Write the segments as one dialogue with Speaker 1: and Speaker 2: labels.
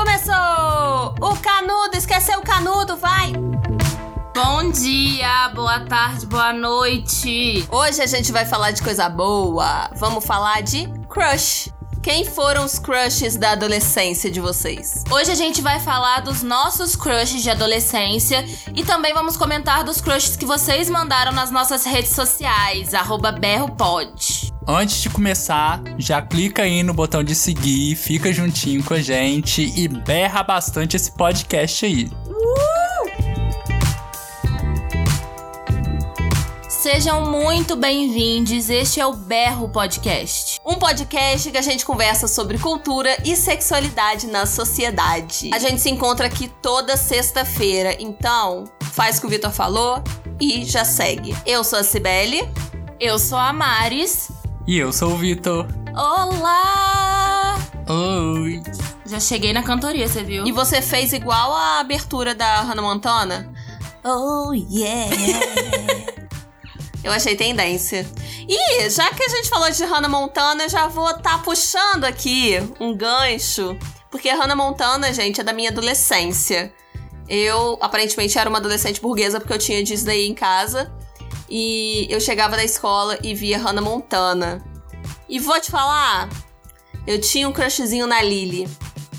Speaker 1: Começou! O canudo, esqueceu o canudo, vai!
Speaker 2: Bom dia, boa tarde, boa noite.
Speaker 1: Hoje a gente vai falar de coisa boa. Vamos falar de crush. Quem foram os crushes da adolescência de vocês?
Speaker 2: Hoje a gente vai falar dos nossos crushes de adolescência e também vamos comentar dos crushes que vocês mandaram nas nossas redes sociais, berropod.
Speaker 3: Antes de começar, já clica aí no botão de seguir, fica juntinho com a gente e berra bastante esse podcast aí.
Speaker 2: Sejam muito bem-vindos. Este é o Berro Podcast.
Speaker 1: Um podcast que a gente conversa sobre cultura e sexualidade na sociedade. A gente se encontra aqui toda sexta-feira, então faz o que o Vitor falou e já segue. Eu sou a Cibele.
Speaker 2: Eu sou a Maris.
Speaker 3: E eu sou o Vitor.
Speaker 2: Olá!
Speaker 3: Oi!
Speaker 2: Já cheguei na cantoria, você viu?
Speaker 1: E você fez igual a abertura da Hannah Montana?
Speaker 2: Oh, yeah!
Speaker 1: Eu achei tendência. E já que a gente falou de Hannah Montana, eu já vou estar tá puxando aqui um gancho. Porque Hannah Montana, gente, é da minha adolescência. Eu, aparentemente, era uma adolescente burguesa porque eu tinha Disney em casa. E eu chegava da escola e via Hannah Montana. E vou te falar, eu tinha um crushzinho na Lily.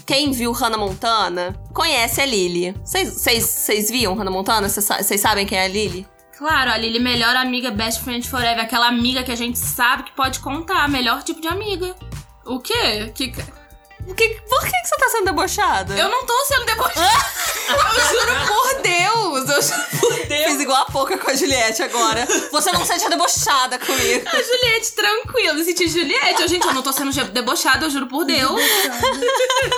Speaker 1: Quem viu Hannah Montana conhece a Lily. Vocês viam Hannah Montana? Vocês sabem quem é a Lily?
Speaker 2: Claro, a Lily, melhor amiga, best friend forever. Aquela amiga que a gente sabe que pode contar. Melhor tipo de amiga. O quê? Que...
Speaker 1: Por que, por que, que você tá sendo debochada?
Speaker 2: Eu não tô sendo debochada. eu juro por Deus. Eu juro por Deus.
Speaker 1: Fiz igual a pouca com a Juliette agora. Você não sente debochada comigo.
Speaker 2: A Juliette, tranquila. Me senti Juliette. Eu, gente, eu não tô sendo debochada, eu juro por Deus.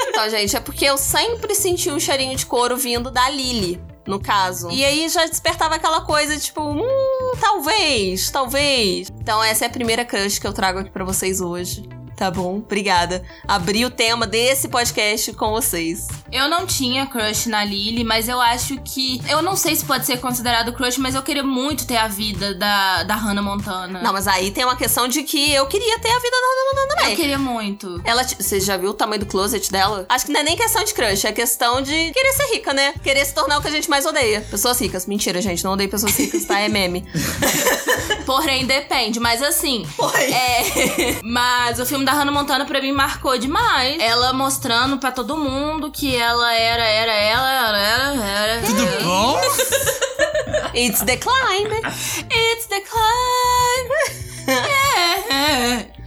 Speaker 1: então, gente, é porque eu sempre senti um cheirinho de couro vindo da Lily no caso. E aí já despertava aquela coisa, tipo, hum, talvez, talvez. Então essa é a primeira crush que eu trago aqui para vocês hoje. Tá bom, obrigada. Abri o tema desse podcast com vocês.
Speaker 2: Eu não tinha crush na Lily, mas eu acho que. Eu não sei se pode ser considerado crush, mas eu queria muito ter a vida da, da Hannah Montana.
Speaker 1: Não, mas aí tem uma questão de que eu queria ter a vida da Hannah Montana também.
Speaker 2: Eu queria muito.
Speaker 1: Ela. Você já viu o tamanho do closet dela? Acho que não é nem questão de crush, é questão de querer ser rica, né? Querer se tornar o que a gente mais odeia. Pessoas ricas. Mentira, gente, não odeio pessoas ricas, tá? É meme.
Speaker 2: Porém, depende. Mas assim.
Speaker 1: Porém.
Speaker 2: É. mas o filme filme da Hannah Montana pra mim marcou demais. Ela mostrando pra todo mundo que ela era, era ela, era, era, era.
Speaker 3: Tudo bom?
Speaker 1: It's the climb.
Speaker 2: It's the climb.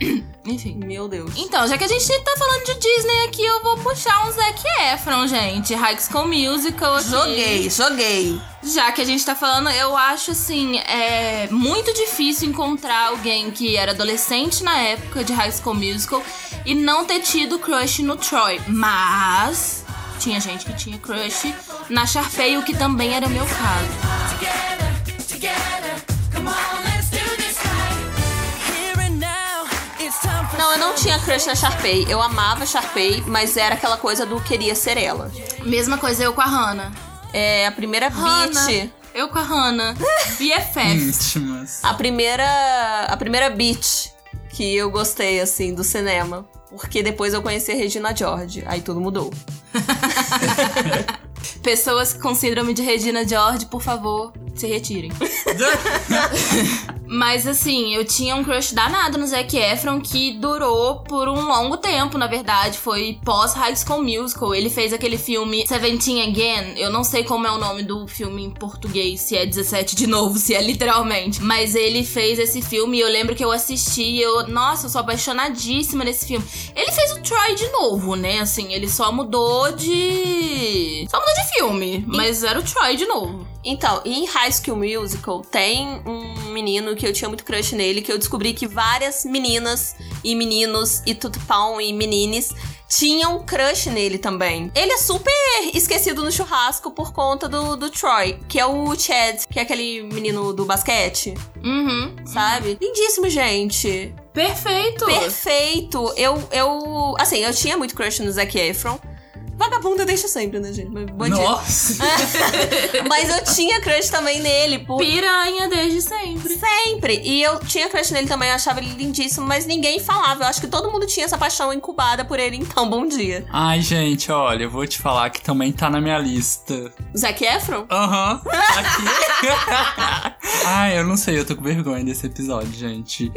Speaker 2: yeah.
Speaker 1: Enfim. Meu Deus.
Speaker 2: Então, já que a gente tá falando de Disney aqui, eu vou puxar um Zac Efron, gente. High School Musical aqui.
Speaker 1: Joguei, joguei.
Speaker 2: Já que a gente tá falando, eu acho assim, é muito difícil encontrar alguém que era adolescente na época de High School Musical e não ter tido crush no Troy. Mas tinha gente que tinha crush na Sharpay, o que também era o meu caso. Together, together,
Speaker 1: Não, eu tinha crush na Sharpay. Eu amava Sharpay, mas era aquela coisa do queria ser ela.
Speaker 2: Mesma coisa eu com a Hannah.
Speaker 1: É, a primeira
Speaker 2: Hannah.
Speaker 1: beat.
Speaker 2: Eu com a Hannah. BFF.
Speaker 3: Íntimas.
Speaker 1: A primeira. A primeira beat que eu gostei, assim, do cinema. Porque depois eu conheci a Regina George. Aí tudo mudou.
Speaker 2: Pessoas com síndrome de Regina George, por favor, se retirem. Mas assim, eu tinha um crush danado no Zac Efron que durou por um longo tempo, na verdade. Foi pós High School Musical. Ele fez aquele filme Seventeen Again. Eu não sei como é o nome do filme em português, se é 17 de novo, se é literalmente. Mas ele fez esse filme e eu lembro que eu assisti e eu, nossa, eu sou apaixonadíssima nesse filme. Ele fez o Troy de novo, né? Assim, ele só mudou de. Só mudou de filme, mas era o Troy de novo.
Speaker 1: Então, em High School Musical tem um menino que eu tinha muito crush nele, que eu descobri que várias meninas e meninos e tutupão e menines tinham crush nele também. Ele é super esquecido no churrasco por conta do, do Troy, que é o Chad, que é aquele menino do basquete.
Speaker 2: Uhum.
Speaker 1: Sabe? Lindíssimo, gente.
Speaker 2: Perfeito.
Speaker 1: Perfeito. Eu, eu, assim, eu tinha muito crush no Zac Efron. Vagabunda deixa sempre, né, gente? Mas, bom dia.
Speaker 3: Nossa!
Speaker 1: Mas eu tinha crush também nele, por
Speaker 2: Piranha desde sempre.
Speaker 1: sempre. E eu tinha crush nele também, eu achava ele lindíssimo, mas ninguém falava. Eu acho que todo mundo tinha essa paixão incubada por ele, então bom dia.
Speaker 3: Ai, gente, olha, eu vou te falar que também tá na minha lista.
Speaker 1: Zac Efron?
Speaker 3: Aham. Aqui. Ai, eu não sei, eu tô com vergonha desse episódio, gente.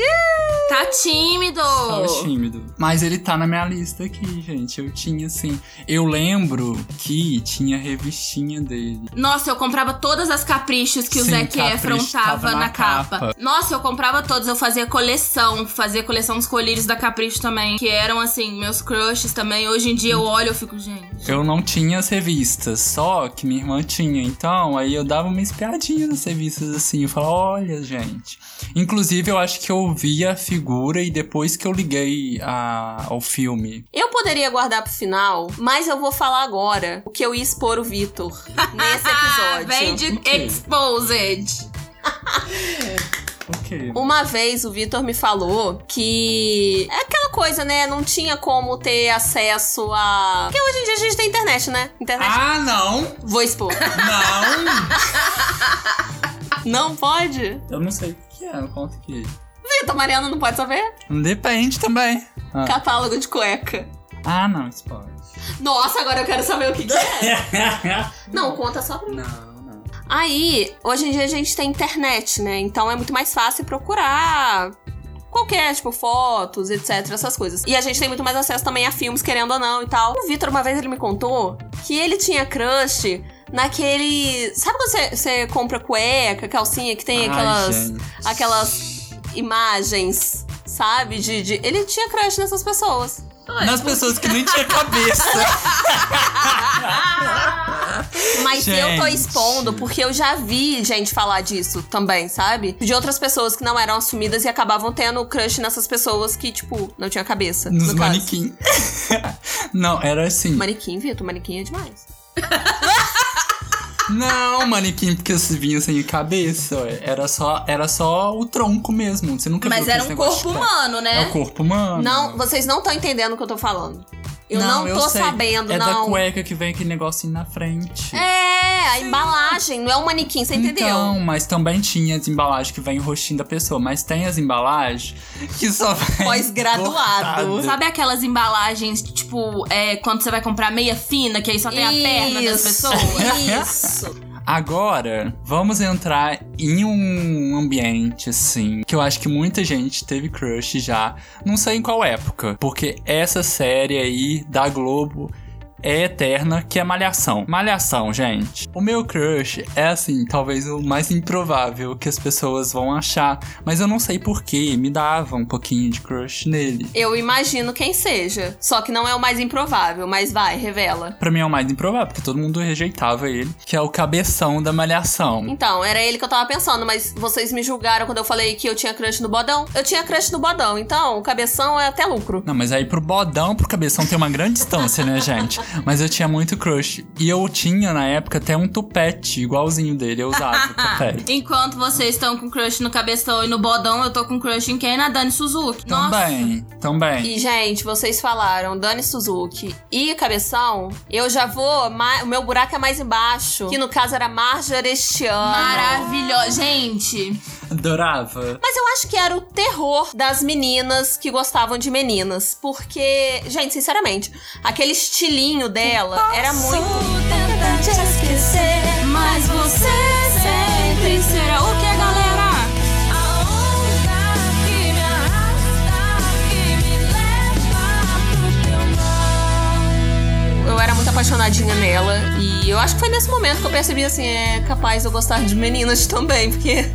Speaker 2: Tá tímido.
Speaker 3: Tava tímido. Mas ele tá na minha lista aqui, gente. Eu tinha, assim. Eu lembro que tinha revistinha dele.
Speaker 2: Nossa, eu comprava todas as caprichos que o
Speaker 3: Sim,
Speaker 2: Zac Efron tava, na,
Speaker 3: na
Speaker 2: capa.
Speaker 3: capa.
Speaker 2: Nossa, eu comprava todos. Eu fazia coleção. Fazia coleção dos colírios da Capricho também. Que eram, assim, meus crushes também. Hoje em dia eu olho e eu fico, gente.
Speaker 3: Eu não tinha as revistas, só que minha irmã tinha. Então, aí eu dava uma espiadinha nas revistas assim. Eu falava, olha, gente. Inclusive, eu acho que eu vi a figura e depois que eu liguei a- ao filme.
Speaker 1: Eu poderia guardar pro final, mas eu vou falar agora o que eu ia expor o Vitor nesse episódio.
Speaker 2: Vem de
Speaker 3: Ok.
Speaker 2: Exposed.
Speaker 3: Ok.
Speaker 1: Uma vez o Vitor me falou que é aquela coisa, né? Não tinha como ter acesso a. Porque hoje em dia a gente tem internet, né? Internet.
Speaker 3: Ah, não!
Speaker 1: Vou expor.
Speaker 3: Não!
Speaker 1: não pode?
Speaker 3: eu não sei o que é, conta aqui.
Speaker 1: Vitor, Mariana não pode saber?
Speaker 3: Depende também. Ah,
Speaker 1: Catálogo de cueca.
Speaker 3: ah não, isso pode.
Speaker 1: Nossa, agora eu quero saber o que, que é. Não, conta só pra mim.
Speaker 3: Não, não.
Speaker 1: Aí, hoje em dia a gente tem internet, né? Então é muito mais fácil procurar qualquer, tipo, fotos, etc, essas coisas. E a gente tem muito mais acesso também a filmes, querendo ou não e tal. O Vitor, uma vez, ele me contou que ele tinha crush naquele... Sabe quando você, você compra cueca, calcinha, que tem
Speaker 3: Ai,
Speaker 1: aquelas...
Speaker 3: gente.
Speaker 1: aquelas imagens, sabe? De, de... Ele tinha crush nessas pessoas.
Speaker 3: Nas pessoas que nem tinha cabeça.
Speaker 1: Mas eu tô
Speaker 3: Gente.
Speaker 1: expondo porque eu já vi gente falar disso também, sabe? De outras pessoas que não eram assumidas e acabavam tendo crush nessas pessoas que, tipo, não tinha cabeça.
Speaker 3: Nos
Speaker 1: no
Speaker 3: manequim. não, era assim.
Speaker 1: Manequim, Vitor, manequim é demais.
Speaker 3: Não, manequim, porque você vinha sem cabeça. ué. Era só, era só o tronco mesmo. Você nunca
Speaker 2: Mas
Speaker 3: viu
Speaker 2: era um corpo humano, né?
Speaker 3: É o corpo humano.
Speaker 1: Não, vocês não estão entendendo o que eu tô falando. Eu não,
Speaker 3: eu
Speaker 1: tô
Speaker 3: sei.
Speaker 1: sabendo,
Speaker 3: é da
Speaker 1: não.
Speaker 3: cueca que vem aquele negocinho na frente.
Speaker 1: É, a embalagem, não é um manequim, você entendeu?
Speaker 3: Então, mas também tinha as embalagens que vem o rostinho da pessoa. Mas tem as embalagens que só vem
Speaker 1: Pós-graduado.
Speaker 3: cortada.
Speaker 2: Sabe aquelas embalagens, tipo, é, quando você vai comprar meia fina, que aí só tem a perna das
Speaker 1: Isso,
Speaker 2: pessoas?
Speaker 1: Isso.
Speaker 3: Agora, vamos entrar em um ambiente, assim, que eu acho que muita gente teve crush já. Não sei em qual época, porque essa série aí da Globo é eterna, que é Malhação. Malhação, gente. O meu crush é, assim, talvez o mais improvável que as pessoas vão achar, mas eu não sei porquê, me dava um pouquinho de crush nele.
Speaker 1: Eu imagino quem seja. Só que não é o mais improvável, mas vai, revela.
Speaker 3: Pra mim é o mais improvável, porque todo mundo rejeitava ele, que é o cabeção da Malhação.
Speaker 1: Então, era ele que eu tava pensando, mas vocês me julgaram quando eu falei que eu tinha crush no bodão. Eu tinha crush no bodão, então o cabeção é até lucro.
Speaker 3: Não, mas aí pro bodão, pro cabeção tem uma grande distância, né, gente? Mas eu tinha muito crush. E eu tinha, na época, até um tupete igualzinho dele. Eu usava o tupete.
Speaker 2: Enquanto vocês estão com crush no cabeção e no bodão, eu tô com crush em quem? Na Dani Suzuki.
Speaker 3: Também, também.
Speaker 1: E, gente, vocês falaram Dani Suzuki e Cabeção, eu já vou. ma- O meu buraco é mais embaixo. Que no caso era Marjorie este ano.
Speaker 2: Maravilhosa. Gente,
Speaker 3: Adorava.
Speaker 1: Mas eu acho que era o terror das meninas que gostavam de meninas. Porque, gente, sinceramente, aquele estilinho dela era muito.
Speaker 2: tentar te esquecer, mas você sempre será o que a galera. A onda que me arrasta, que me leva pro teu mar.
Speaker 1: Eu era muito apaixonadinha nela. E eu acho que foi nesse momento que eu percebi assim: é capaz eu gostar de meninas também. Porque,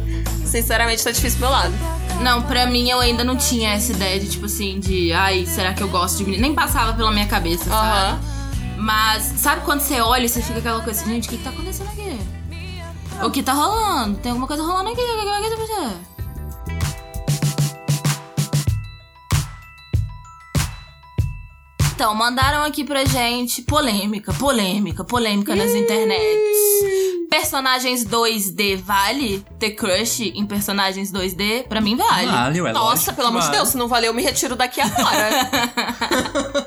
Speaker 1: sinceramente, tá difícil pro meu lado.
Speaker 2: Não, pra mim eu ainda não tinha essa ideia de tipo assim, de ai, será que eu gosto de menino? Nem passava pela minha cabeça, sabe? Mas sabe quando você olha e você fica aquela coisa assim, gente, o que, que tá acontecendo aqui? O que tá rolando? Tem alguma coisa rolando aqui? O que que vai acontecer? Então, mandaram aqui pra gente polêmica, polêmica, polêmica nas internets. Personagens 2D vale ter crush em personagens 2D? Pra mim vale.
Speaker 3: Vale, ué,
Speaker 1: Nossa,
Speaker 3: lógico
Speaker 1: pelo amor de Deus, se não valeu, eu me retiro daqui agora.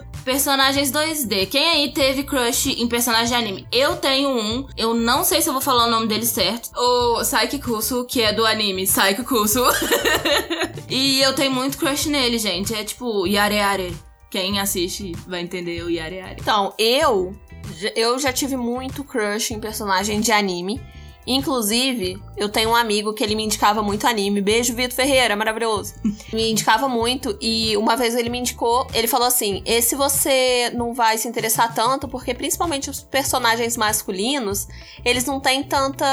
Speaker 2: Personagens 2D. Quem aí teve crush em personagem de anime? Eu tenho um. Eu não sei se eu vou falar o nome dele certo. O Saiki Kusu, que é do anime Saiki Kusu. e eu tenho muito crush nele, gente. É tipo Yare Yare. Quem assiste vai entender o Yare Yare.
Speaker 1: Então, eu, eu já tive muito crush em personagem de anime. Inclusive, eu tenho um amigo que ele me indicava muito anime. Beijo, Vitor Ferreira, maravilhoso. me indicava muito e uma vez ele me indicou, ele falou assim: "Esse você não vai se interessar tanto porque principalmente os personagens masculinos, eles não têm tanta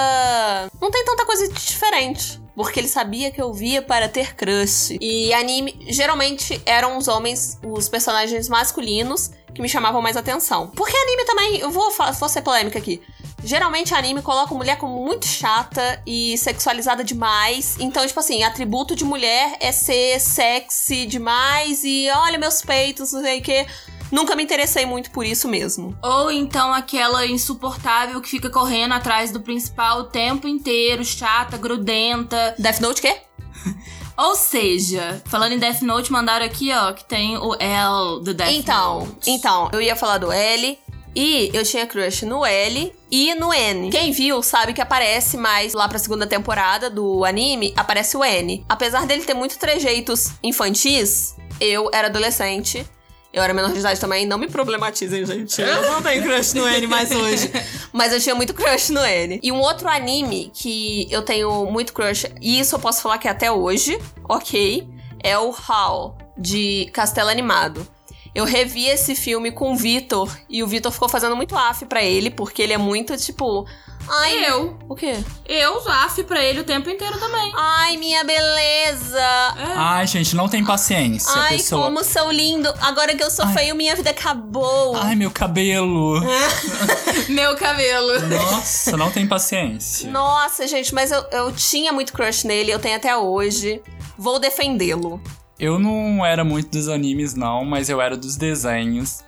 Speaker 1: não tem tanta coisa diferente porque ele sabia que eu via para ter crush. E anime, geralmente eram os homens, os personagens masculinos que me chamavam mais atenção. Porque anime também, eu vou, vou ser polêmica aqui. Geralmente anime coloca mulher como muito chata e sexualizada demais. Então, tipo assim, atributo de mulher é ser sexy demais e olha meus peitos, não sei o que. Nunca me interessei muito por isso mesmo.
Speaker 2: Ou então aquela insuportável que fica correndo atrás do principal o tempo inteiro, chata, grudenta.
Speaker 1: Death Note quê?
Speaker 2: Ou seja, falando em Death Note, mandaram aqui, ó, que tem o L do Death
Speaker 1: então,
Speaker 2: Note.
Speaker 1: Então, eu ia falar do L. E eu tinha crush no L e no N. Quem viu sabe que aparece mais lá pra segunda temporada do anime, aparece o N. Apesar dele ter muitos trejeitos infantis, eu era adolescente. Eu era menor de idade também, não me problematizem, gente. Eu não tenho crush no N mais hoje. Mas eu tinha muito crush no N. E um outro anime que eu tenho muito crush, e isso eu posso falar que é até hoje, ok, é o HAL, de Castelo Animado. Eu revi esse filme com o Vitor e o Vitor ficou fazendo muito af pra ele, porque ele é muito tipo. Ai,
Speaker 2: eu.
Speaker 1: O quê?
Speaker 2: Eu af pra ele o tempo inteiro também.
Speaker 1: Ai, minha beleza.
Speaker 3: É. Ai, gente, não tem paciência.
Speaker 1: Ai,
Speaker 3: pessoa...
Speaker 1: como sou lindo. Agora que eu sou Ai. feio, minha vida acabou.
Speaker 3: Ai, meu cabelo.
Speaker 2: meu cabelo.
Speaker 3: Nossa, não tem paciência.
Speaker 1: Nossa, gente, mas eu, eu tinha muito crush nele, eu tenho até hoje. Vou defendê-lo.
Speaker 3: Eu não era muito dos animes, não, mas eu era dos desenhos.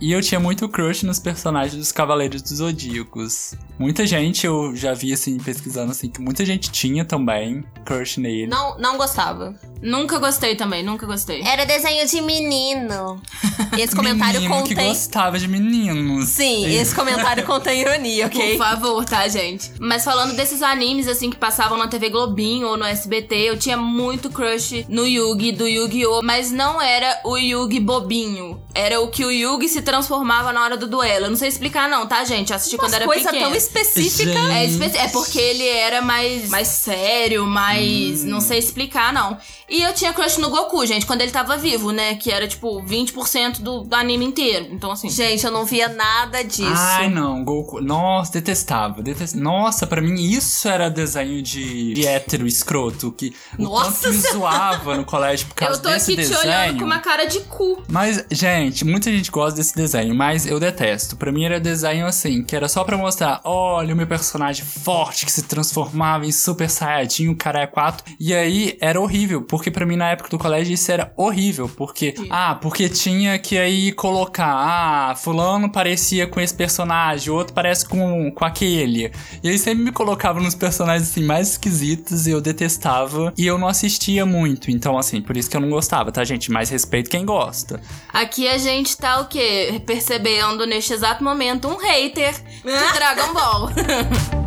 Speaker 3: E eu tinha muito crush nos personagens dos Cavaleiros dos Zodíacos. Muita gente, eu já vi, assim, pesquisando, assim, que muita gente tinha também crush nele.
Speaker 1: Não, não gostava.
Speaker 2: Nunca gostei também, nunca gostei.
Speaker 1: Era desenho de menino. Esse comentário
Speaker 3: Menino
Speaker 1: contém.
Speaker 3: que gostava de meninos.
Speaker 1: Sim, esse comentário contém ironia, ok?
Speaker 2: Por favor, tá, gente? Mas falando desses animes, assim, que passavam na TV Globinho ou no SBT, eu tinha muito crush no Yugi, do Yu-Gi-Oh! Mas não era o Yugi bobinho. Era o que o Yugi se transformava na hora do duelo. Eu não sei explicar, não, tá, gente? Eu assisti
Speaker 1: Umas
Speaker 2: quando era
Speaker 1: coisa
Speaker 2: pequena.
Speaker 1: tão específica.
Speaker 2: É, espe- é porque ele era mais, mais sério, mais. Não sei explicar, não. E eu tinha crush no Goku, gente, quando ele tava vivo, né? Que era tipo 20% do, do anime inteiro. Então, assim.
Speaker 1: Gente, eu não via nada disso.
Speaker 3: Ai, não, Goku. Nossa, detestava. detest- Nossa, pra mim isso era desenho de, de hétero escroto. Que o
Speaker 1: Nossa
Speaker 3: tanto me zoava no colégio por causa
Speaker 2: eu tô
Speaker 3: desse
Speaker 2: aqui te
Speaker 3: desenho.
Speaker 2: olhando com uma cara de cu.
Speaker 3: Mas, gente, muita gente gosta desse desenho, mas eu detesto. Pra mim era desenho assim, que era só pra mostrar, olha o meu personagem forte que se transformava em Super Saiyajin, o cara é 4. E aí era horrível, porque pra mim na época do colégio isso era horrível, porque ah, porque tinha que aí colocar, ah, fulano parecia com esse personagem, o outro parece com, com aquele. E aí sempre me colocava nos personagens assim mais esquisitos e eu detestava e eu não assistia muito. Então assim, por isso que eu não gostava, tá, gente? Mais respeito quem gosta.
Speaker 2: Aqui a gente tá o quê? Percebendo neste exato momento um hater de Dragon Ball.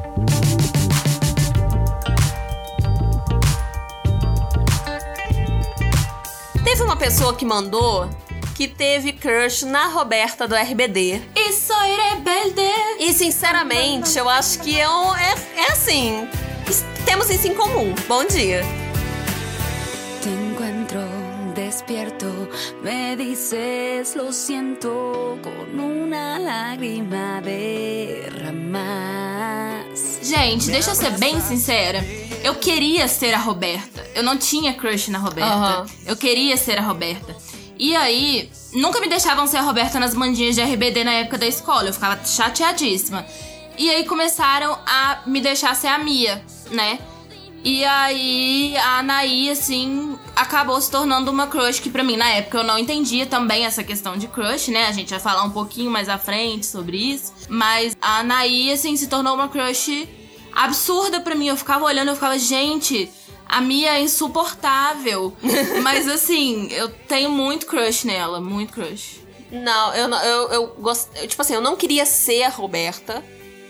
Speaker 1: Teve uma pessoa que mandou que teve crush na Roberta do RBD.
Speaker 2: e soy rebelde.
Speaker 1: E sinceramente, eu acho que é, um- é, é assim. Temos isso em comum. Bom dia.
Speaker 4: Te encuentro despierto, me dices lo siento con una lágrima derramas.
Speaker 2: Gente, deixa eu ser bem sincera. Eu queria ser a Roberta. Eu não tinha crush na Roberta.
Speaker 1: Aham.
Speaker 2: Eu queria ser a Roberta. E aí, nunca me deixavam ser a Roberta nas bandinhas de RBD na época da escola. Eu ficava chateadíssima. E aí começaram a me deixar ser a Mia, né? E aí a Anaí, assim, acabou se tornando uma crush que pra mim, na época, eu não entendia também essa questão de crush, né? A gente vai falar um pouquinho mais à frente sobre isso. Mas a Anaí, assim, se tornou uma crush absurda pra mim. Eu ficava olhando, eu ficava, gente, a Mia é insuportável. Mas assim, eu tenho muito crush nela, muito crush.
Speaker 1: Não, eu, não- eu, eu gost... eu, Tipo assim, eu não queria ser a Roberta.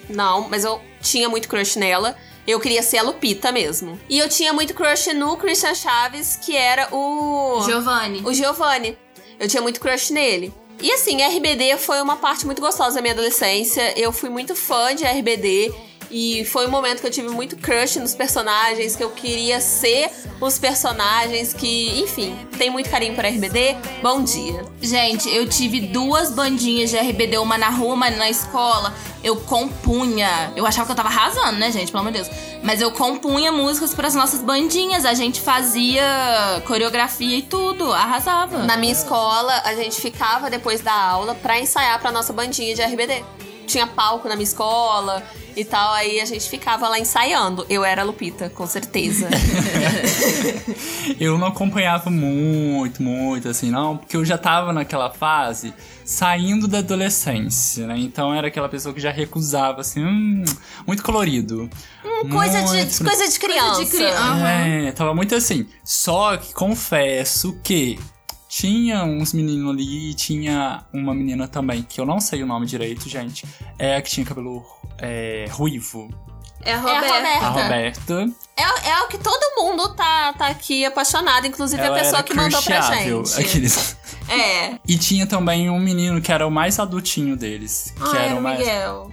Speaker 1: Não, mas eu tinha muito crush nela. Eu queria ser a Lupita mesmo. E eu tinha muito crush no Christian Chaves, que era o.
Speaker 2: Giovanni.
Speaker 1: O Giovanni. Eu tinha muito crush nele. E assim, RBD foi uma parte muito gostosa da minha adolescência. Eu fui muito fã de RBD. E foi um momento que eu tive muito crush nos personagens, que eu queria ser os personagens que, enfim, tem muito carinho por RBD. Bom dia.
Speaker 2: Gente, eu tive duas bandinhas de RBD, uma na rua, uma na escola. Eu compunha. Eu achava que eu tava arrasando, né, gente? Pelo amor de Deus. Mas eu compunha músicas pras nossas bandinhas. A gente fazia coreografia e tudo. Arrasava.
Speaker 1: Na minha escola, a gente ficava depois da aula pra ensaiar pra nossa bandinha de RBD. Tinha palco na minha escola e tal, aí a gente ficava lá ensaiando. Eu era a Lupita, com certeza.
Speaker 3: Eu não acompanhava muito, muito, assim, não, porque eu já tava naquela fase saindo da adolescência, né? Então era aquela pessoa que já recusava, assim, hum, muito colorido.
Speaker 1: coisa, de,
Speaker 3: Muito-
Speaker 1: coisa de criança.
Speaker 2: de criança.
Speaker 3: É, tava muito assim. Só que confesso que tinha uns meninos ali e tinha uma menina também, que eu não sei o nome direito, gente. É a que tinha cabelo é, ruivo.
Speaker 2: É a
Speaker 1: É a
Speaker 2: Roberta.
Speaker 1: Roberta.
Speaker 3: A Roberta.
Speaker 1: É, é o que todo mundo tá, tá aqui apaixonado, inclusive
Speaker 3: ela
Speaker 1: a pessoa que mandou pra gente.
Speaker 3: Aqueles.
Speaker 1: É.
Speaker 3: E tinha também um menino que era o mais adultinho deles. Que
Speaker 1: Ah,
Speaker 3: era
Speaker 1: era
Speaker 3: o
Speaker 1: o
Speaker 3: mais.
Speaker 1: Miguel.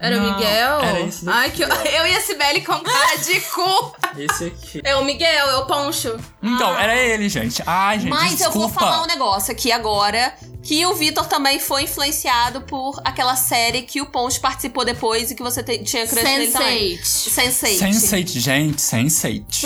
Speaker 2: Era o
Speaker 3: Não,
Speaker 2: Miguel?
Speaker 3: era esse daqui,
Speaker 2: Ai, que eu, eu e a Cibele com cara de cu.
Speaker 3: Esse aqui.
Speaker 2: É o Miguel, é o Poncho.
Speaker 3: Então, era ele, gente. Ai, gente,
Speaker 1: Mas eu
Speaker 3: desculpa.
Speaker 1: vou falar um negócio aqui agora. Que o Vitor também foi influenciado por aquela série que o Ponte participou depois e que você te- tinha crush nele também.
Speaker 2: Sense8.
Speaker 1: Sense8.
Speaker 3: Sense8, gente, Sense8.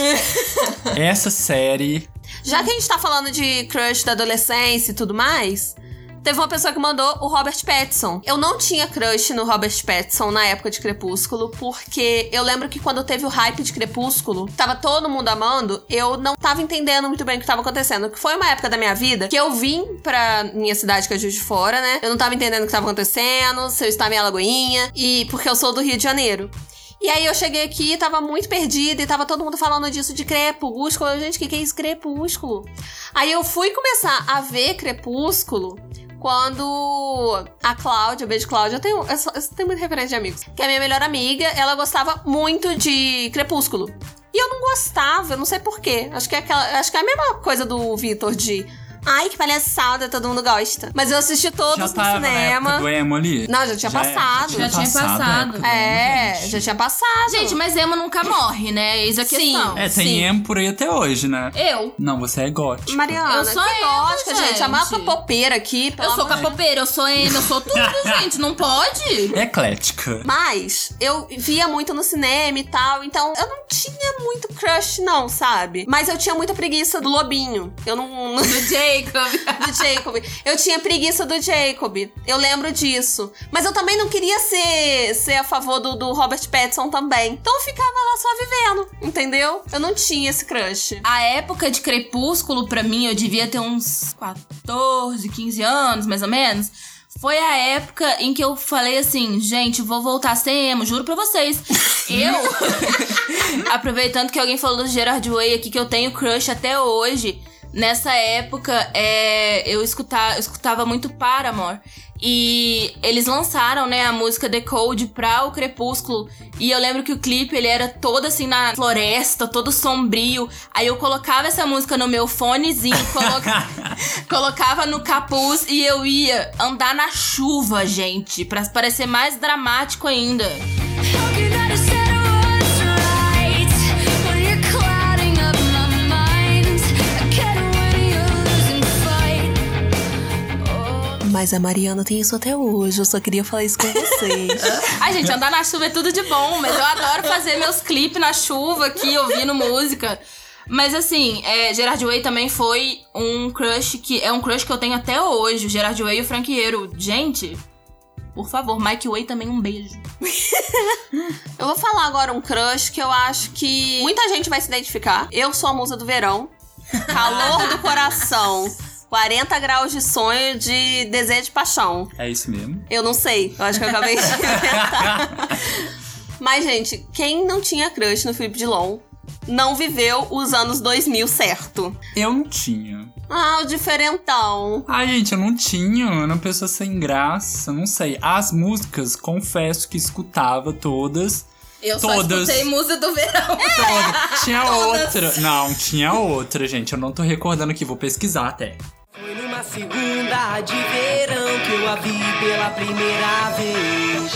Speaker 3: Essa série.
Speaker 1: Já que a gente tá falando de crush da adolescência e tudo mais, teve uma pessoa que mandou o Robert Pattinson. Eu não tinha crush no Robert Pattinson na época de Crepúsculo, porque eu lembro que quando teve o hype de Crepúsculo, tava todo mundo amando, eu não tava entendendo muito bem o que tava acontecendo. Que foi uma época da minha vida que eu vim pra minha cidade, que é Juiz de Fora, né? Eu não tava entendendo o que tava acontecendo, se eu estava em Alagoinha, e porque eu sou do Rio de Janeiro. E aí eu cheguei aqui, tava muito perdida e tava todo mundo falando disso de crepúsculo. Gente, o que, que é isso, crepúsculo? Aí eu fui começar a ver crepúsculo quando a Cláudia, beijo Cláudia, eu tenho, eu, eu tenho muita referência de amigos, que é a minha melhor amiga, ela gostava muito de crepúsculo. E eu não gostava, eu não sei porquê. Acho que é aquela, acho que é a mesma coisa do Vitor de Ai, que palhaçada, todo mundo gosta. Mas eu assisti todos
Speaker 3: já
Speaker 1: no
Speaker 3: tava na época
Speaker 1: cinema.
Speaker 3: do emo ali?
Speaker 1: Não, já tinha passado.
Speaker 2: Já tinha
Speaker 3: a
Speaker 2: passado.
Speaker 3: época do emo,
Speaker 1: É,
Speaker 3: gente.
Speaker 1: já tinha passado.
Speaker 2: Gente, mas emo nunca morre, né? Eis a
Speaker 1: Sim.
Speaker 2: questão.
Speaker 3: É, tem
Speaker 1: sim.
Speaker 3: emo por aí até hoje, né?
Speaker 2: Eu.
Speaker 3: Não, você é gótica.
Speaker 1: Mariana,
Speaker 2: Eu sou emo,
Speaker 1: lógica, gente.
Speaker 2: gente.
Speaker 1: A mapa popeira aqui,
Speaker 2: Eu sou capoeira, eu sou emo, eu sou tudo, gente. Não pode?
Speaker 3: Eclética.
Speaker 1: Mas eu via muito no cinema e tal, então eu não tinha muito crush, não, sabe? Mas eu tinha muita preguiça do Lobinho. Eu não.
Speaker 2: Do Jacob.
Speaker 1: do Jacob. Eu tinha preguiça do Jacob. Eu lembro disso. Mas eu também não queria ser, ser a favor do, do Robert Pattinson também. Então eu ficava lá só vivendo, entendeu? Eu não tinha esse crush.
Speaker 2: A época de Crepúsculo, pra mim, eu devia ter uns 14, 15 anos, mais ou menos. Foi a época em que eu falei assim, gente, vou voltar a ser emo, juro pra vocês. Eu, aproveitando que alguém falou do Gerard Way aqui, que eu tenho crush até hoje. Nessa época, é, eu, escutava, eu escutava muito Paramore. E eles lançaram, né, a música The Code pra o Crepúsculo. E eu lembro que o clipe, ele era todo assim na floresta, todo sombrio. Aí eu colocava essa música no meu fonezinho, coloca- colocava no capuz e eu ia andar na chuva, gente. Pra parecer mais dramático ainda.
Speaker 1: Mas a Mariana tem isso até hoje. Eu só queria falar isso com vocês.
Speaker 2: Ai, gente, andar na chuva é tudo de bom, mas eu adoro fazer meus clipes na chuva aqui, ouvindo música. Mas assim, é, Gerard Way também foi um crush que. É um crush que eu tenho até hoje. O Gerard Way e o Franqueiro. Gente, por favor, Mike Way também um beijo.
Speaker 1: Eu vou falar agora um crush que eu acho que muita gente vai se identificar. Eu sou a musa do verão. Calor do coração. 40 graus de sonho de desejo de paixão.
Speaker 3: É isso mesmo.
Speaker 1: Eu não sei. Eu acho que eu acabei de inventar. Mas, gente, quem não tinha crush no Felipe Dilon não viveu os anos 2000 certo.
Speaker 3: Eu não tinha.
Speaker 1: Ah, o diferentão.
Speaker 3: Ai, gente, eu não tinha. Eu era uma pessoa sem graça, não sei. As músicas, confesso que escutava todas.
Speaker 2: Eu só
Speaker 3: Todas.
Speaker 2: escutei música do verão.
Speaker 3: Todas. Tinha
Speaker 2: Todas.
Speaker 3: outra. Não, tinha outra, gente. Eu não tô recordando aqui, vou pesquisar até.
Speaker 5: Segunda de verão que eu a vi pela primeira vez.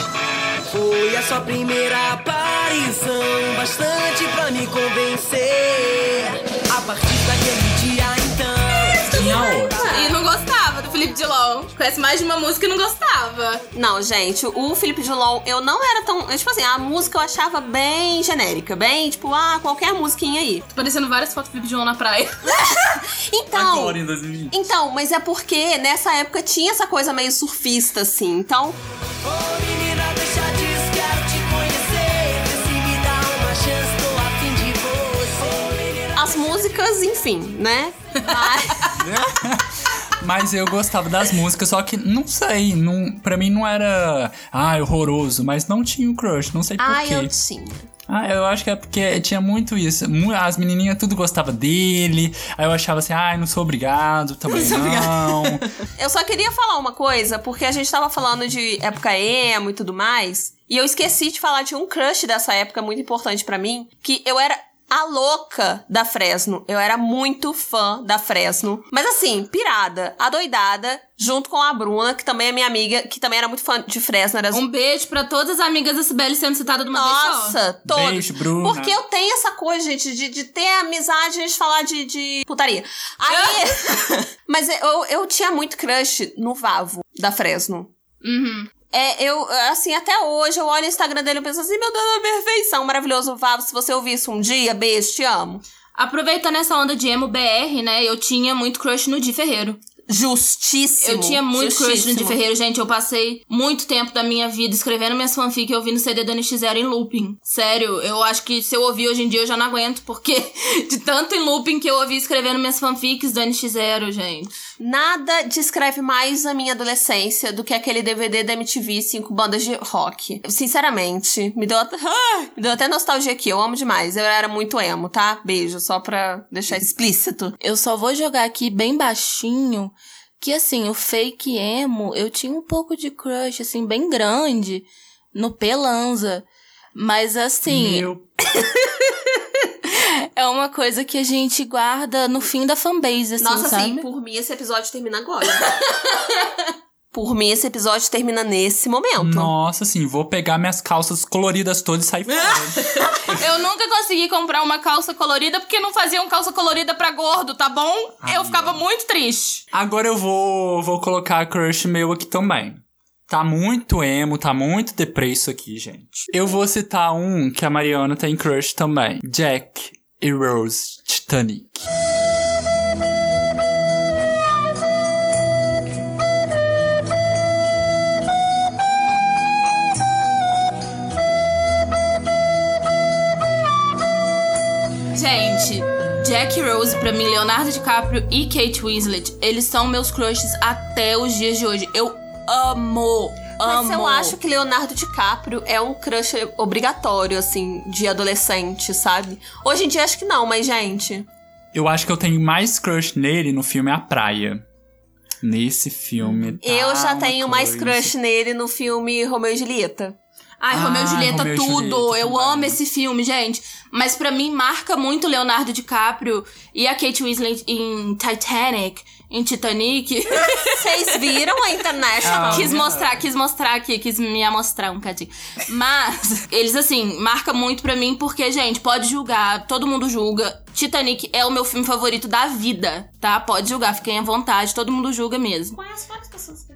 Speaker 5: Foi a sua primeira aparição, bastante pra me convencer. A partir daquele dia então.
Speaker 3: Tinha outra.
Speaker 2: E não gostava Felipe Dilon. Conhece mais de uma música e não gostava.
Speaker 1: Não, gente, o Felipe Dilon, eu não era tão. Tipo assim, a música eu achava bem genérica, bem, tipo, ah, qualquer musiquinha aí.
Speaker 2: Tô parecendo várias fotos do Felipe Dilon na praia.
Speaker 1: Então.
Speaker 3: Agora, em 2020.
Speaker 1: Então, mas é porque nessa época tinha essa coisa meio surfista, assim. Então,
Speaker 5: Ô menina, deixa disso, quero te conhecer. Se me dá uma chance, tô a fim de você.
Speaker 1: as músicas, enfim, né? Mas-
Speaker 3: Mas eu gostava das músicas, só que não sei, não, pra mim não era ai, horroroso, mas não tinha o crush, não sei porquê.
Speaker 1: eu tinha.
Speaker 3: Ah, eu acho que é porque tinha muito isso. As menininhas tudo gostavam dele. Aí eu achava assim, ai, não sou obrigado, também não.
Speaker 1: Eu só queria falar uma coisa, porque a gente tava falando de época emo e tudo mais. E eu esqueci de falar de um crush dessa época muito importante pra mim, que eu era a louca da Fresno. Eu era muito fã da Fresno. Mas assim, pirada, adoidada, junto com a Bruna, que também é minha amiga, que também era muito fã de Fresno. Era
Speaker 2: Um beijo pra todas as amigas da Cibele sendo citada de uma vez só.
Speaker 1: Nossa, todos.
Speaker 3: Beijo, Bruna.
Speaker 1: Porque eu tenho essa coisa, gente, de, de ter amizade e de falar de, de putaria. Aí. Mas eu, eu tinha muito crush no Vavo da Fresno.
Speaker 2: Uhum.
Speaker 1: É, eu, assim, até hoje eu olho o Instagram dele e penso assim, meu Deus, é perfeição, maravilhoso Vavo. Se você ouvir isso um dia, beijo, te amo.
Speaker 2: Aproveitando essa onda de emo BR, né? Eu tinha muito crush no Di Ferreiro.
Speaker 1: Justíssimo.
Speaker 2: Eu tinha muito crush no Di. Ferreiro, gente. Eu passei muito tempo da minha vida escrevendo minhas fanfic e ouvindo CD do NX0 em looping. Sério, eu acho que se eu ouvir hoje em dia eu já não aguento, porque de tanto em looping que eu ouvi escrevendo minhas fanfics do NX0, gente.
Speaker 1: Nada descreve mais a minha adolescência do que aquele DVD da MTV, cinco bandas de rock. Sinceramente, me deu até, me deu até nostalgia aqui. Eu amo demais. Eu era muito emo, tá? Beijo, só pra deixar explícito.
Speaker 2: Eu só vou jogar aqui bem baixinho que assim, o fake emo, eu tinha um pouco de crush assim bem grande no Pelanza. Mas assim,
Speaker 3: Meu
Speaker 2: é uma coisa que a gente guarda no fim da fanbase, assim,
Speaker 1: Nossa,
Speaker 2: sabe?
Speaker 1: assim, por mim esse episódio termina agora. por mim esse episódio termina nesse momento.
Speaker 3: Nossa, assim, vou pegar minhas calças coloridas todas e sair fora.
Speaker 2: Eu nunca consegui comprar uma calça colorida porque não faziam calça colorida pra gordo, tá bom? eu ficava muito triste.
Speaker 3: Agora eu vou, vou colocar a crush meu aqui também. Tá muito emo, tá muito deprê isso aqui, gente. Eu vou citar um que a Mariana tem crush também. Jack Rose Titanic.
Speaker 2: Gente, Jack Rose, pra mim, Leonardo DiCaprio e Kate Winslet, eles são meus crushes até os dias de hoje. Eu amo, amo.
Speaker 1: Mas eu acho que Leonardo DiCaprio é um crush obrigatório, assim, de adolescente, sabe? Hoje em dia acho que não, mas, gente.
Speaker 3: Eu acho que eu tenho mais crush nele no filme A Praia. Nesse filme. tá
Speaker 1: eu já tenho mais
Speaker 3: coisa.
Speaker 1: crush nele no filme Romeu e Julieta.
Speaker 2: Ai, Romeu e
Speaker 3: Ah,
Speaker 2: Julieta,
Speaker 3: Romeu
Speaker 2: tudo.
Speaker 3: Julieta
Speaker 2: eu
Speaker 3: também.
Speaker 2: amo esse filme, gente. Mas pra mim, marca muito Leonardo DiCaprio e a Kate Winslet em Titanic, em Titanic.
Speaker 1: Vocês viram a International?
Speaker 3: Ah,
Speaker 2: quis
Speaker 3: minha-
Speaker 2: mostrar, quis mostrar aqui, quis me amostrar um cadinho. Mas, eles assim, marca muito pra mim porque, gente, pode julgar, todo mundo julga. Titanic é o meu filme favorito da vida, tá? Pode julgar, fiquem à vontade, todo mundo julga mesmo.
Speaker 1: Conheço várias pessoas que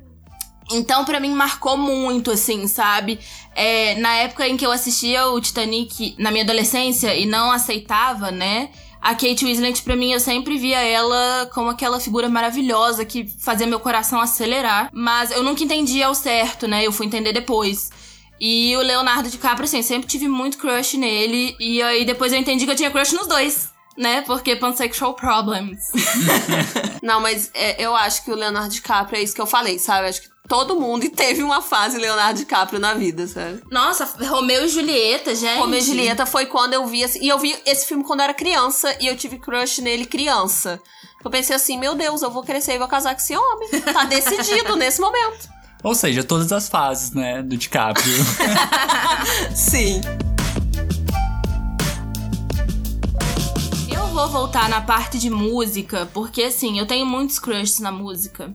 Speaker 2: Então, pra mim, marcou muito, assim, sabe? É, na época em que eu assistia o Titanic na minha adolescência e não aceitava, né? A Kate Winslet, pra mim, eu sempre via ela como aquela figura maravilhosa que fazia meu coração acelerar. Mas eu nunca entendi ao certo, né? Eu fui entender depois. E o Leonardo DiCaprio, assim, sempre tive muito crush nele. E aí depois eu entendi que eu tinha crush nos dois, né? Porque pansexual problems.
Speaker 1: Não, mas é, eu acho que o Leonardo DiCaprio é isso que eu falei, sabe? Acho que todo mundo teve uma fase Leonardo DiCaprio na vida, sabe?
Speaker 2: Nossa, Romeu e Julieta, gente.
Speaker 1: Romeu e Julieta foi quando eu vi assim, e eu vi esse filme quando eu era criança e eu tive crush nele criança. Eu pensei assim, meu Deus, eu vou crescer e vou casar com esse homem. Tá decidido nesse momento.
Speaker 3: Ou seja, todas as fases, né, do DiCaprio.
Speaker 1: Sim.
Speaker 2: Vou voltar na parte de música, porque assim, eu tenho muitos crushes na música.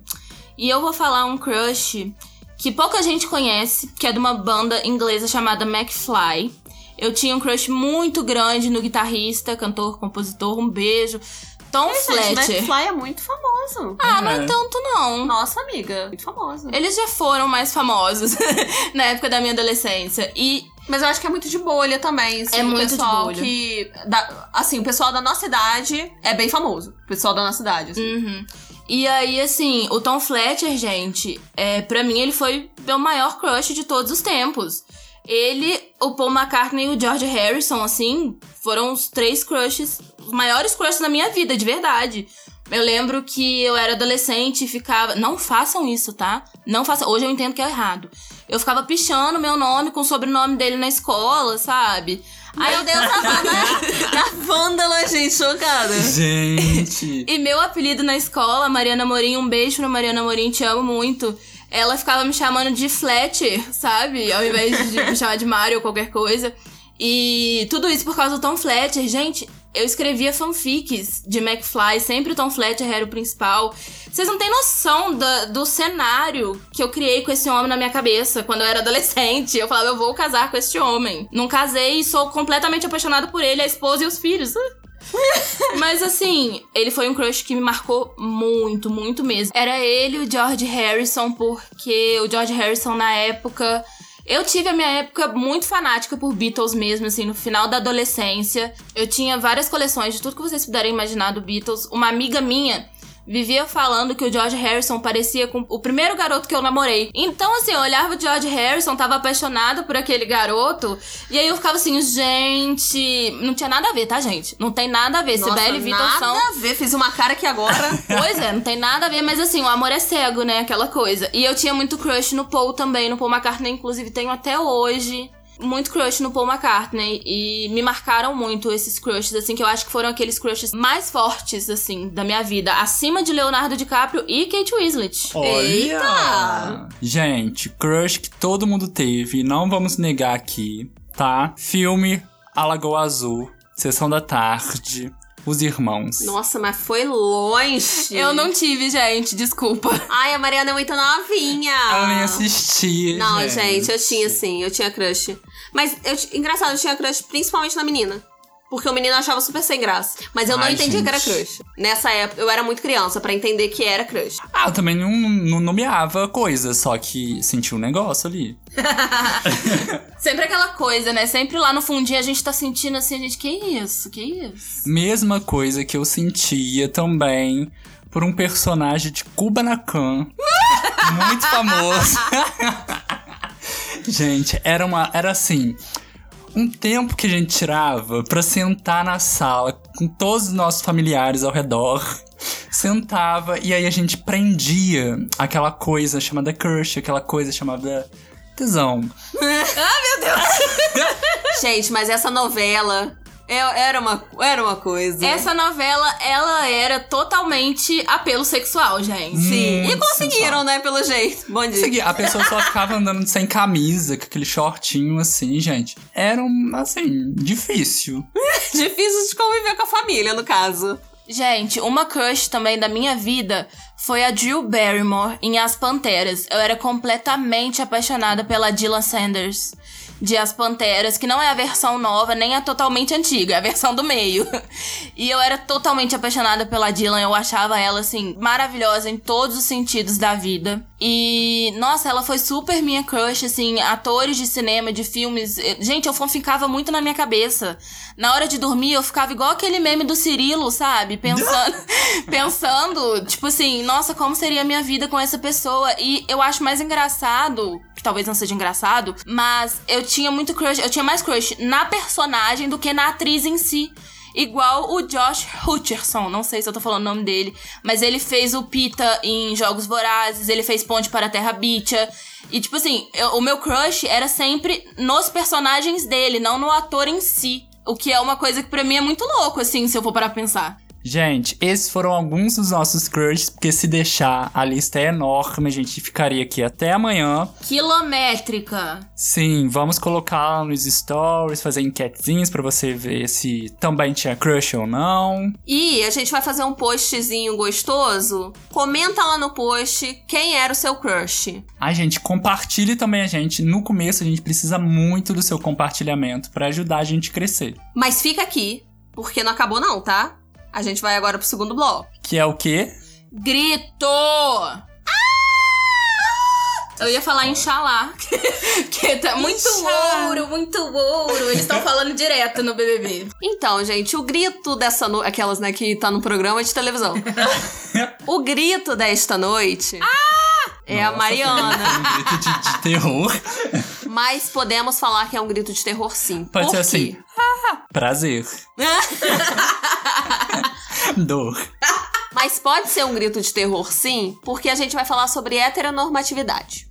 Speaker 2: E eu vou falar um crush que pouca gente conhece, que é de uma banda inglesa chamada McFly. Eu tinha um crush muito grande no guitarrista, cantor, compositor, um beijo. Tom
Speaker 1: Gente,
Speaker 2: Fletcher.
Speaker 1: McFly é muito famoso.
Speaker 2: Ah, não é
Speaker 3: É.
Speaker 2: tanto não.
Speaker 1: Nossa, amiga, muito famoso.
Speaker 2: Eles já foram mais famosos na época da minha adolescência. E
Speaker 1: Mas eu acho que é muito de bolha também. Assim,
Speaker 2: É
Speaker 1: o
Speaker 2: muito de
Speaker 1: pessoal
Speaker 2: bolha.
Speaker 1: que. da- assim, o pessoal da nossa idade é bem famoso. O pessoal da nossa idade. assim.
Speaker 2: Uhum. E aí, assim, o Tom Fletcher, gente, é, pra mim ele foi meu maior crush de todos os tempos. Ele, o Paul McCartney e o George Harrison, assim, foram os três crushes, os maiores crushes da minha vida, de verdade. Eu lembro que eu era adolescente e ficava. Não façam isso, tá? Não façam. Hoje eu entendo que é errado. Eu ficava pichando meu nome com o sobrenome dele na escola, sabe?
Speaker 1: Meu Deus, a Wanda, a Vândala, gente, chocada.
Speaker 3: Gente.
Speaker 2: E meu apelido na escola, Mariana Morim, um beijo pra Mariana Morim, te amo muito. Ela ficava me chamando de Fletcher, sabe? Ao invés de me chamar de Mario ou qualquer coisa. E tudo isso por causa do Tom Fletcher. Gente, eu escrevia fanfics de McFly, sempre o Tom Fletcher era o principal. Vocês não têm noção da- do cenário que eu criei com esse homem na minha cabeça quando eu era adolescente. Eu falava, eu vou casar com este homem. Não casei e sou completamente apaixonada por ele, a esposa e os filhos. Mas assim, ele foi um crush que me marcou muito, muito mesmo. Era ele e o George Harrison, porque o George Harrison na época. Eu tive a minha época muito fanática por Beatles mesmo, assim, no final da adolescência. Eu tinha várias coleções de tudo que vocês puderem imaginar do Beatles. Uma amiga minha vivia falando que o George Harrison parecia com o primeiro garoto que eu namorei. Então, assim, eu olhava o George Harrison, tava apaixonada por aquele garoto, e aí eu ficava assim, gente. Não tinha nada a ver, tá, gente? Não tem nada a ver.
Speaker 1: Nossa,
Speaker 2: Sibeli e Vitor
Speaker 1: nada
Speaker 2: são.
Speaker 1: a ver, fiz uma cara aqui agora.
Speaker 2: Pois é, não tem nada a ver, mas assim, o amor é cego, né? Aquela coisa. E eu tinha muito crush no Paul também, no Paul McCartney, inclusive tenho até hoje. Muito crush no Paul McCartney. E me marcaram muito esses crushes, assim, que eu acho que foram aqueles crushes mais fortes, assim, da minha vida. Acima de Leonardo DiCaprio e Kate Winslet.
Speaker 3: Olha! Gente, crush que todo mundo teve, não vamos negar aqui, tá? Filme A Lagoa Azul, Sessão da Tarde, Os Irmãos.
Speaker 1: Nossa, mas foi longe.
Speaker 2: Eu não tive, gente, desculpa.
Speaker 1: Ai, a Mariana é muito novinha.
Speaker 3: Eu nem assisti.
Speaker 1: Não, gente. eu tinha sim, eu tinha crush. Mas, eu, engraçado, eu tinha crush principalmente na menina. Porque o menino achava super sem graça. Mas eu não
Speaker 3: Ai,
Speaker 1: entendia que era
Speaker 3: gente.
Speaker 1: crush. Nessa época, eu era muito criança pra entender que era crush.
Speaker 3: Ah, eu também não, não nomeava coisa, só que senti um negócio ali.
Speaker 2: Sempre aquela coisa, né? Sempre lá no fundinho a gente tá sentindo assim, a gente, que isso? Que isso?
Speaker 3: Mesma coisa que eu sentia também por um personagem de Kubanacan. muito famoso. gente, era uma. Era assim. Um tempo que a gente tirava pra sentar na sala com todos os nossos familiares ao redor. Sentava e aí a gente prendia aquela coisa chamada crush, aquela coisa chamada tesão.
Speaker 1: Gente, mas essa novela era uma, era uma coisa.
Speaker 2: Essa novela, ela era totalmente apelo sexual, gente.
Speaker 1: Sim. E conseguiram, né, pelo jeito. Bom dia.
Speaker 3: Segui- A pessoa só ficava andando sem camisa, com aquele shortinho assim, gente. Era, um, assim, difícil.
Speaker 1: Difícil de conviver com a família, no caso.
Speaker 2: Gente, uma crush também da minha vida foi a Drew Barrymore em As Panteras. Eu era completamente apaixonada pela Dylan Sanders de As Panteras, que não é a versão nova, nem a totalmente antiga, é a versão do meio. E eu era totalmente apaixonada pela Dylan, eu achava ela, assim, maravilhosa em todos os sentidos da vida. E, nossa, ela foi super minha crush, assim, atores de cinema, de filmes. Gente, eu ficava muito na minha cabeça. Na hora de dormir, eu ficava igual aquele meme do Cirilo, sabe? Pensando, pensando, tipo assim, nossa, como seria a minha vida com essa pessoa? E eu acho mais engraçado, que talvez não seja engraçado, mas eu tinha muito crush, eu tinha mais crush na personagem do que na atriz em si. Igual o Josh Hutcherson, não sei se eu tô falando o nome dele, mas ele fez o Pita em Jogos Vorazes, ele fez Ponte para a Terra Bicha. E, tipo assim, eu- o meu crush era sempre nos personagens dele, não no ator em si. O que é uma coisa que pra mim é muito louco, assim, se eu for parar pra pensar.
Speaker 3: Gente, esses foram alguns dos nossos crushes, porque se deixar, a lista é enorme, a gente ficaria aqui até amanhã.
Speaker 2: Quilométrica.
Speaker 3: Sim, vamos colocar nos stories, fazer enquetezinhas pra você ver se também tinha crush ou não.
Speaker 1: E a gente vai fazer um postzinho gostoso. Comenta lá no post quem era o seu crush.
Speaker 3: Ai, gente, compartilhe também a gente. No começo, a gente precisa muito do seu compartilhamento pra ajudar a gente a crescer.
Speaker 1: Mas fica aqui, porque não acabou não, tá? A gente vai agora pro segundo bloco.
Speaker 3: Que é o quê?
Speaker 2: Grito! Eu ia falar Inxalá. que tá muito
Speaker 1: Inxalá.
Speaker 2: ouro, muito ouro. Eles estão falando direto no BBB.
Speaker 1: Então, gente, o grito dessa noite. Aquelas, né, que tá no programa de televisão. o grito desta noite. É a
Speaker 3: Nossa,
Speaker 1: Mariana.
Speaker 3: foi Um grito de, de terror.
Speaker 1: Mas podemos falar que é um grito de terror, sim.
Speaker 3: Pode
Speaker 1: Por
Speaker 3: ser
Speaker 1: quê?
Speaker 3: assim. Prazer. Dor.
Speaker 1: Mas pode ser um grito de terror, sim, porque a gente vai falar sobre heteronormatividade.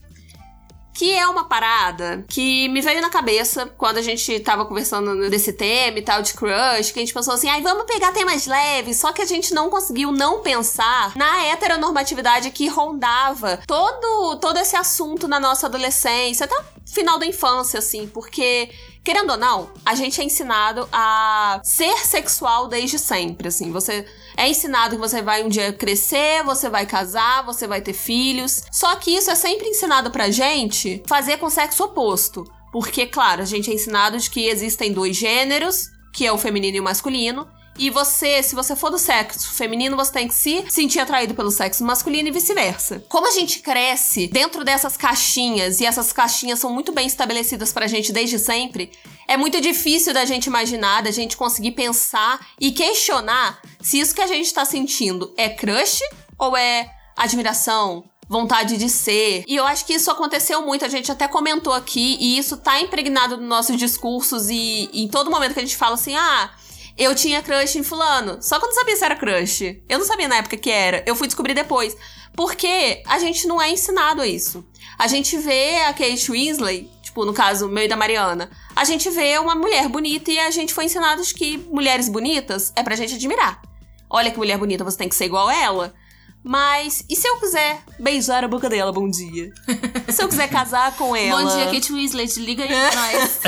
Speaker 1: Que é uma parada que me veio na cabeça quando a gente tava conversando desse tema e tal, de crush, que a gente pensou assim, ai, vamos pegar temas leves, só que a gente não conseguiu não pensar na heteronormatividade que rondava todo, todo esse assunto na nossa adolescência, até o final da infância, assim, porque querendo ou não, a gente é ensinado a ser sexual desde sempre, assim. Você é ensinado que você vai um dia crescer, você vai casar, você vai ter filhos. Só que isso é sempre ensinado pra gente fazer com sexo oposto. Porque, claro, a gente é ensinado de que existem dois gêneros, que é o feminino e o masculino. E você, se você for do sexo feminino, você tem que se sentir atraído pelo sexo masculino e vice-versa. Como a gente cresce dentro dessas caixinhas, e essas caixinhas são muito bem estabelecidas pra gente desde sempre, é muito difícil da gente imaginar, da gente conseguir pensar e questionar se isso que a gente tá sentindo é crush ou é admiração, vontade de ser. E eu acho que isso aconteceu muito, a gente até comentou aqui, e isso tá impregnado nos nossos discursos e, e em todo momento que a gente fala assim, ah. Eu tinha crush em fulano. Só que eu não sabia se era crush. Eu não sabia na época que era. Eu fui descobrir depois. Porque a gente não é ensinado a isso. A gente vê a Kate Winslet, tipo, no caso, meu e da Mariana. A gente vê uma mulher bonita e a gente foi ensinado que mulheres bonitas é pra gente admirar. Olha que mulher bonita, você tem que ser igual a ela. Mas, e se eu quiser beijar a boca dela, bom dia? se eu quiser casar com ela?
Speaker 2: Bom dia, Kate Winslet. Liga aí pra nós.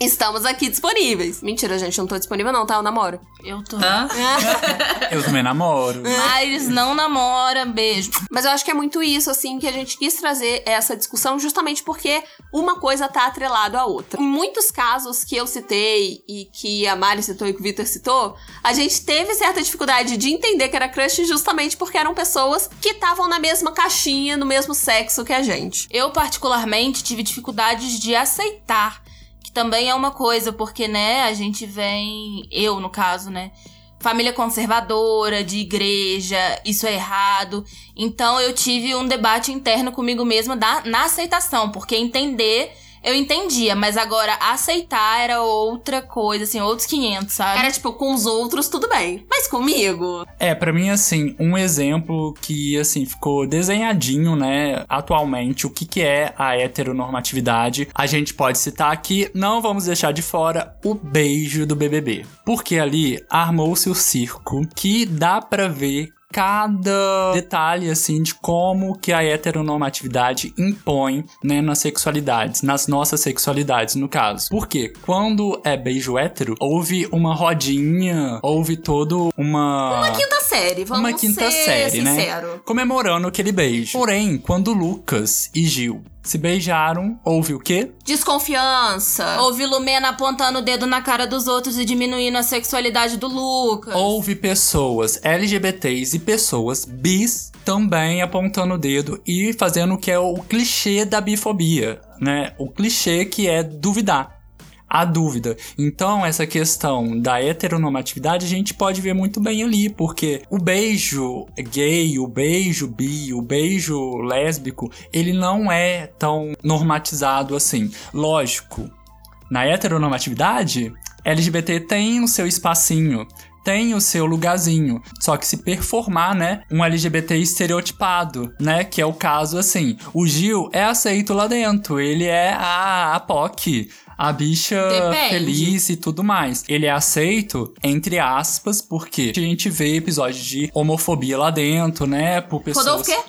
Speaker 1: Estamos aqui disponíveis. Mentira, gente, eu não tô disponível não, tá? Eu namoro.
Speaker 2: Eu tô.
Speaker 3: Hã? Eu também namoro.
Speaker 2: Mas não namora, beijo.
Speaker 1: Mas eu acho que é muito isso, assim, que a gente quis trazer essa discussão justamente porque uma coisa tá atrelado à outra. Em muitos casos que eu citei e que a Mari citou e que o Victor citou, a gente teve certa dificuldade de entender que era crush justamente porque eram pessoas que estavam na mesma caixinha, no mesmo sexo que a gente.
Speaker 2: Eu, particularmente, tive dificuldades de aceitar. Que também é uma coisa, porque, né, a gente vem. Eu, no caso, né? Família conservadora, de igreja, isso é errado. Então eu tive um debate interno comigo mesma da, na aceitação, porque entender eu entendia, mas agora aceitar era outra coisa, assim, outros 500, sabe?
Speaker 1: Era tipo, com os outros tudo bem, mas comigo.
Speaker 3: É, pra mim, assim, um exemplo que, assim, ficou desenhadinho, né, atualmente, o que que é a heteronormatividade. A gente pode citar aqui, não vamos deixar de fora, o beijo do BBB. Porque ali armou-se o circo que dá pra ver cada detalhe assim de como que a heteronormatividade impõe, né, nas sexualidades, nas nossas sexualidades, no caso. Porque quando é beijo hétero, houve uma rodinha, houve todo uma
Speaker 1: Uma quinta série, vamos
Speaker 3: uma quinta
Speaker 1: ser
Speaker 3: série, né?
Speaker 1: sincero.
Speaker 3: Comemorando aquele beijo. Porém, quando Lucas e Gil se beijaram, houve o quê?
Speaker 1: Desconfiança.
Speaker 2: Houve Lumena apontando o dedo na cara dos outros e diminuindo a sexualidade do Lucas.
Speaker 3: Houve pessoas LGBTs e pessoas bis também apontando o dedo e fazendo o que é o clichê da bifobia, né? O clichê que é duvidar. A dúvida. Então, essa questão da heteronormatividade a gente pode ver muito bem ali, porque o beijo gay, o beijo bi, o beijo lésbico, ele não é tão normatizado assim. Lógico, na heteronormatividade, LGBT tem o seu espacinho, tem o seu lugarzinho. Só que se performar, né, um LGBT estereotipado, né, que é o caso assim. O Gil é aceito lá dentro, ele é a, a POC. A bicha
Speaker 2: Depende.
Speaker 3: feliz e tudo mais. Ele é aceito, entre aspas, porque a gente vê episódios de homofobia lá dentro, né? Por pessoas.
Speaker 2: Rodolfo o quê?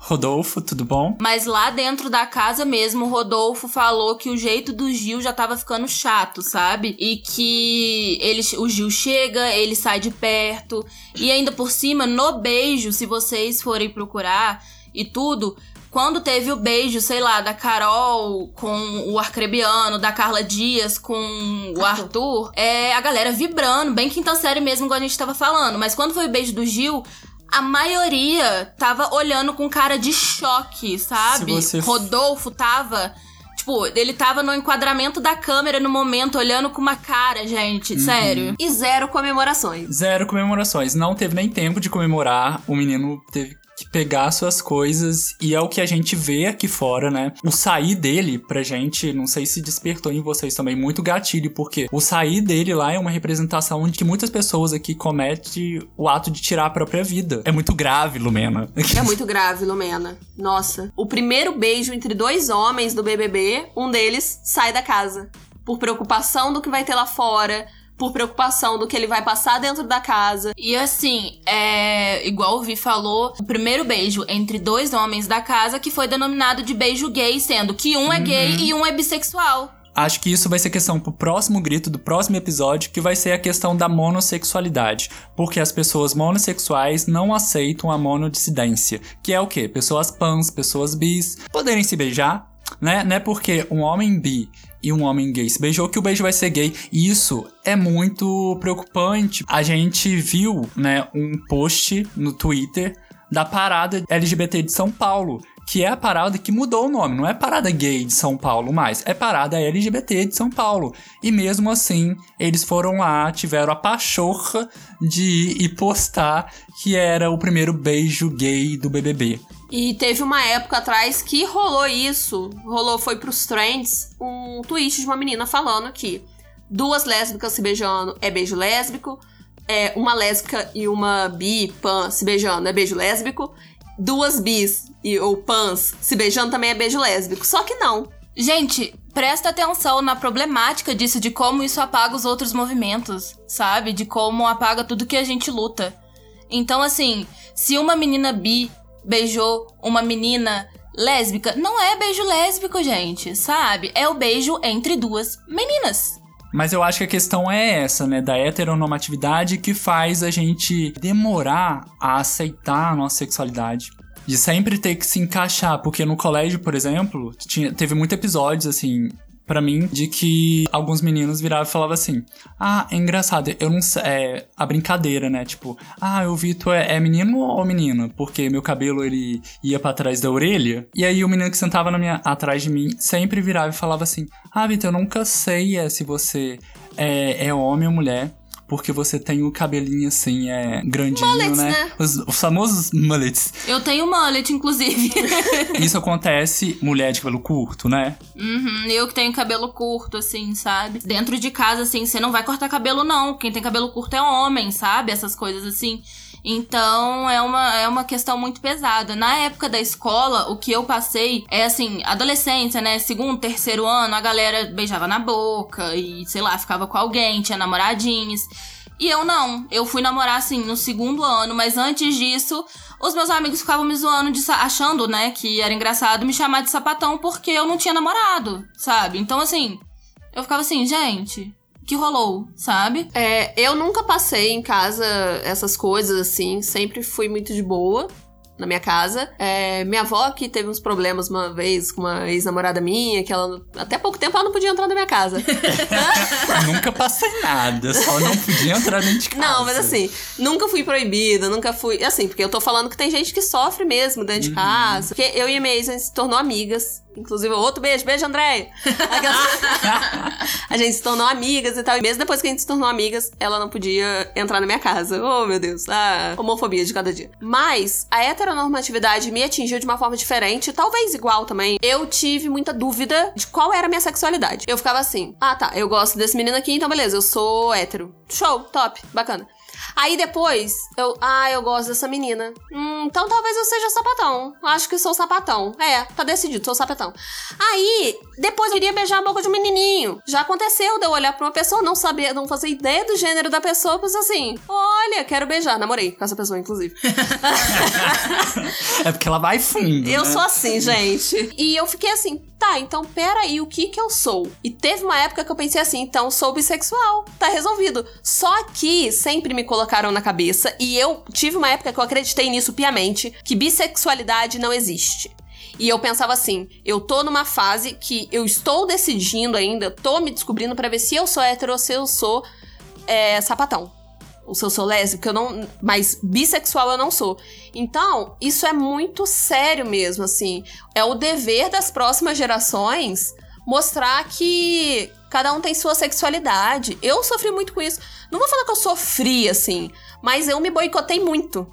Speaker 3: Rodolfo, tudo bom?
Speaker 2: Mas lá dentro da casa mesmo, o Rodolfo falou que o jeito do Gil já tava ficando chato, sabe? E que ele, o Gil chega, ele sai de perto. E ainda por cima, no beijo, se vocês forem procurar e tudo. Quando teve o beijo, sei lá, da Carol com o Arcrebiano, da Carla Dias com o Arthur, é a galera vibrando, bem quinta série mesmo, igual a gente tava falando. Mas quando foi o beijo do Gil, a maioria tava olhando com cara de choque, sabe?
Speaker 3: Você-
Speaker 2: Rodolfo tava. Tipo, ele tava no enquadramento da câmera no momento, olhando com uma cara, gente.
Speaker 3: Uhum.
Speaker 2: Sério.
Speaker 1: E zero comemorações.
Speaker 3: Zero comemorações. Não teve nem tempo de comemorar. O menino teve que pegar suas coisas. E é o que a gente vê aqui fora, né? O sair dele, pra gente, não sei se despertou em vocês também muito gatilho, porque o sair dele lá é uma representação de que muitas pessoas aqui cometem o ato de tirar a própria vida. É muito grave, Lumena.
Speaker 1: É muito grave, Lumena. Nossa. O primeiro beijo entre dois homens do BBB, um deles sai da casa. Por preocupação do que vai ter lá fora, por preocupação do que ele vai passar dentro da casa.
Speaker 2: E assim, é. Igual o Vi falou, o primeiro beijo entre dois homens da casa que foi denominado de beijo gay, sendo que um é gay e um é bissexual.
Speaker 3: Acho que isso vai ser questão pro próximo grito do próximo episódio, que vai ser a questão da monossexualidade. Porque as pessoas monossexuais não aceitam a monodissidência. Que é o quê? Pessoas pans, pessoas bis, poderem se beijar, né? Não é porque um homem bi e um homem gay se beijou que o beijo vai ser gay. E isso é muito preocupante. A gente viu, né, um post no Twitter da parada LGBT de São Paulo, que é a parada que mudou o nome, não é parada gay de São Paulo mais, é parada LGBT de São Paulo. E mesmo assim, eles foram lá, tiveram a pachorra de ir e postar que era o primeiro beijo gay do BBB.
Speaker 1: E teve uma época atrás que rolou isso. Rolou, foi pros trends, um tweet de uma menina falando que duas lésbicas se beijando é beijo lésbico. É, uma lésbica e uma bi, pan, se beijando é beijo lésbico. Duas bis e, ou pans se beijando também é beijo lésbico. Só que não.
Speaker 2: Gente, presta atenção na problemática disso, de como isso apaga os outros movimentos, sabe? De como apaga tudo que a gente luta. Então, assim, se uma menina bi beijou uma menina lésbica, não é beijo lésbico, gente, sabe? É o beijo entre duas meninas.
Speaker 3: Mas eu acho que a questão é essa, né? Da heteronormatividade que faz a gente demorar a aceitar a nossa sexualidade. De sempre ter que se encaixar. Porque no colégio, por exemplo, tinha, teve muitos episódios, assim, pra mim, de que alguns meninos viravam e falavam assim: Ah, é engraçado, eu não sei. É a brincadeira, né? Tipo, ah, o Vitor é, é menino ou menina? Porque meu cabelo ele ia pra trás da orelha. E aí o menino que sentava na minha, atrás de mim sempre virava e falava assim: Ah, Vitor, eu nunca sei é, se você é, é homem ou mulher. Porque você tem o cabelinho assim, é grandinho,
Speaker 1: Mullets,
Speaker 3: né?
Speaker 1: né?
Speaker 3: Os, os famosos mullets.
Speaker 2: Eu tenho mullet, inclusive.
Speaker 3: Isso acontece mulher de cabelo curto, né?
Speaker 2: Uhum, eu que tenho cabelo curto, assim, sabe? Dentro de casa, assim, você não vai cortar cabelo, não. Quem tem cabelo curto é homem, sabe? Essas coisas assim. Então é uma, é uma questão muito pesada. Na época da escola, o que eu passei é assim, adolescência, né? Segundo, terceiro ano, a galera beijava na boca e, sei lá, ficava com alguém, tinha namoradinhos. E eu não. Eu fui namorar, assim, no segundo ano, mas antes disso, os meus amigos ficavam me zoando, de, achando, né, que era engraçado me chamar de sapatão porque eu não tinha namorado, sabe? Então, assim, eu ficava assim, gente, que rolou, sabe?
Speaker 1: É, eu nunca passei em casa essas coisas assim, sempre fui muito de boa na minha casa. É, minha avó que teve uns problemas uma vez com uma ex-namorada minha, que ela até pouco tempo ela não podia entrar na minha casa.
Speaker 3: Nunca passei nada, só não podia entrar dentro de casa.
Speaker 1: Não, mas assim, nunca fui proibida, nunca fui. Assim, porque eu tô falando que tem gente que sofre mesmo dentro de casa. Porque eu e a minha ex, a gente se tornou amigas. Inclusive, outro beijo, beijo, Andréia. A gente se tornou amigas e tal. E mesmo depois que a gente se tornou amigas, ela não podia entrar na minha casa. Oh, meu Deus. A homofobia de cada dia. Mas a heteronormatividade me atingiu de uma forma diferente, talvez igual também. Eu tive muita dúvida de qual era a minha sexualidade. Eu ficava assim: ah, tá, eu gosto desse menino aqui, então beleza, eu sou hétero. Show, top, bacana. Aí depois, eu, ah, eu gosto dessa menina. Hum, então talvez eu seja sapatão. Acho que sou sapatão. É, tá decidido, sou sapatão. Aí, depois eu queria beijar a boca de um menininho. Já aconteceu de eu olhar pra uma pessoa, não saber, não fazer ideia do gênero da pessoa, e pensar assim: olha, quero beijar. Namorei com essa pessoa, inclusive.
Speaker 3: É porque ela vai fundo.
Speaker 1: Eu
Speaker 3: né?
Speaker 1: sou assim, gente. E eu fiquei assim, tá, então peraí, o que que eu sou? E teve uma época que eu pensei assim, então sou bissexual, tá resolvido. Só que sempre me colocaram na cabeça, e eu tive uma época que eu acreditei nisso piamente, que bissexualidade não existe. E eu pensava assim, eu tô numa fase que eu estou decidindo ainda, tô me descobrindo pra ver se eu sou hétero ou se eu sou é, sapatão. Ou se eu sou lésbica, eu não. Mas bissexual eu não sou. Então, isso é muito sério mesmo, assim. É o dever das próximas gerações mostrar que cada um tem sua sexualidade. Eu sofri muito com isso. Não vou falar que eu sofri, assim, mas eu me boicotei muito.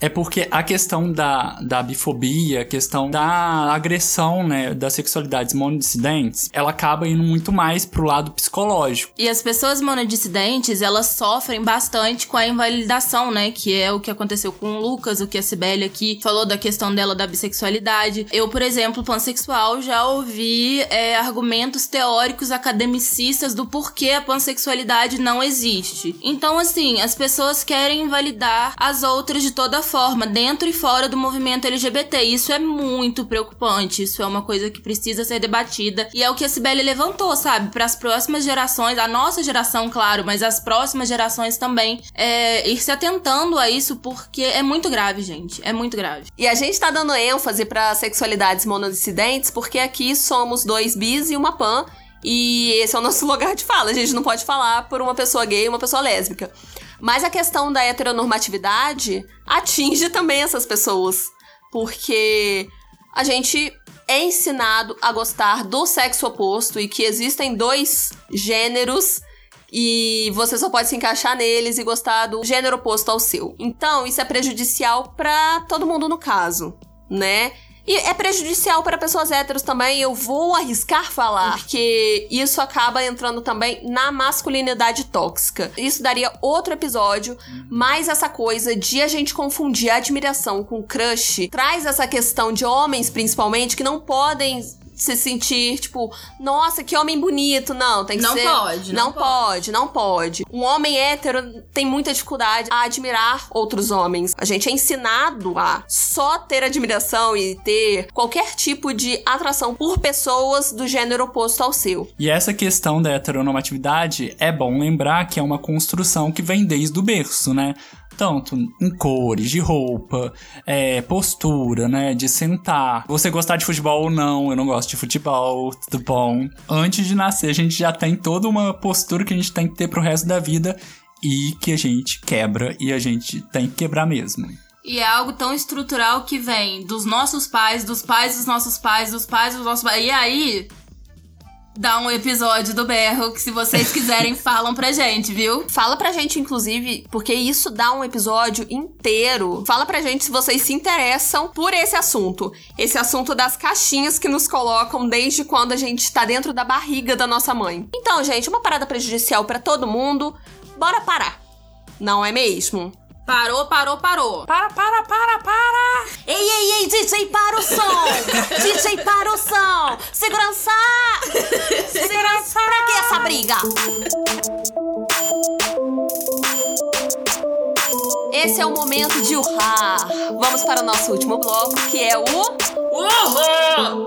Speaker 3: É porque a questão da, da bifobia, a questão da agressão, né, das sexualidades monodissidentes, ela acaba indo muito mais pro lado psicológico.
Speaker 2: E as pessoas monodissidentes, elas sofrem bastante com a invalidação, né? Que é o que aconteceu com o Lucas, o que a Sibeli aqui falou da questão dela da bissexualidade. Eu, por exemplo, pansexual, já ouvi é, argumentos teóricos academicistas do porquê a pansexualidade não existe. Então, assim, as pessoas querem invalidar as outras de toda forma, dentro e fora do movimento LGBT. Isso é muito preocupante. Isso é uma coisa que precisa ser debatida. E é o que a Sibeli levantou, sabe? Para as próximas gerações, a nossa geração, claro, mas as próximas gerações também, é, ir se atentando a isso, porque é muito grave, gente. É muito grave.
Speaker 1: E a gente tá dando ênfase pra sexualidades monodissidentes porque aqui somos dois bis e uma pan. E esse é o nosso lugar de fala. A gente não pode falar por uma pessoa gay e uma pessoa lésbica. Mas a questão da heteronormatividade atinge também essas pessoas. Porque a gente é ensinado a gostar do sexo oposto e que existem dois gêneros e você só pode se encaixar neles e gostar do gênero oposto ao seu. Então, isso é prejudicial pra todo mundo no caso, né? E é prejudicial para pessoas héteros também, eu vou arriscar falar, porque isso acaba entrando também na masculinidade tóxica. Isso daria outro episódio, mas essa coisa de a gente confundir admiração com crush traz essa questão de homens, principalmente, que não podem se sentir, tipo, nossa, que homem bonito. Não, tem que
Speaker 2: Não
Speaker 1: ser.
Speaker 2: pode, não
Speaker 1: não pode, não pode. Um homem hétero tem muita dificuldade a admirar outros homens. A gente é ensinado a só ter admiração e ter qualquer tipo de atração por pessoas do gênero oposto ao seu.
Speaker 3: E essa questão da heteronormatividade é bom lembrar que é uma construção que vem desde o berço, né? Tanto em cores, de roupa, é, postura, né? De sentar. Você gostar de futebol ou não, eu não gosto de futebol, tudo bom. Antes de nascer, a gente já tem toda uma postura que a gente tem que ter pro resto da vida e que a gente quebra e a gente tem que quebrar mesmo.
Speaker 2: E é algo tão estrutural que vem dos nossos pais, dos pais dos nossos pais, dos pais dos nossos pais. E aí, dá um episódio do berro que se vocês quiserem falam pra gente, viu?
Speaker 1: Fala pra gente, inclusive, porque isso dá um episódio inteiro. Fala pra gente se vocês se interessam por esse assunto. Esse assunto das caixinhas que nos colocam desde quando a gente tá dentro da barriga da nossa mãe. Então, gente, uma parada prejudicial pra todo mundo. Bora parar. Não é mesmo?
Speaker 2: Parou, parou, parou.
Speaker 3: Para, para, para, para!
Speaker 1: Ei, ei, ei, DJ, para o som! DJ, para o som! Segurança! Segurança! Pra que essa briga? Esse é o momento de urrar. Vamos para o nosso último bloco, que é o.
Speaker 2: Uhul!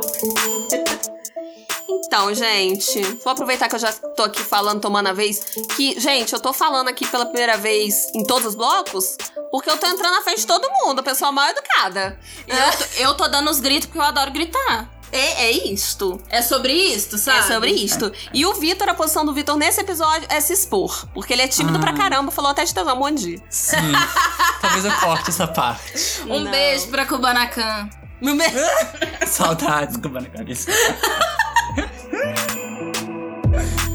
Speaker 1: Então, gente, vou aproveitar que eu já tô aqui falando, tomando a vez, que, gente, eu tô falando aqui pela primeira vez em todos os blocos, porque eu tô entrando na frente de todo mundo, a pessoa mal educada.
Speaker 2: Eu, tô- eu tô dando os gritos porque eu adoro gritar.
Speaker 1: É, é isto.
Speaker 2: É sobre isto, sabe?
Speaker 1: É sobre isto. E o Vitor, a posição do Vitor nesse episódio é se expor. Porque ele é tímido pra caramba, falou até de tesão um de dia.
Speaker 3: Sim, talvez eu corte essa parte.
Speaker 2: Um
Speaker 1: Não.
Speaker 2: beijo pra Kubanacan.
Speaker 3: Saudades, Kubanacan.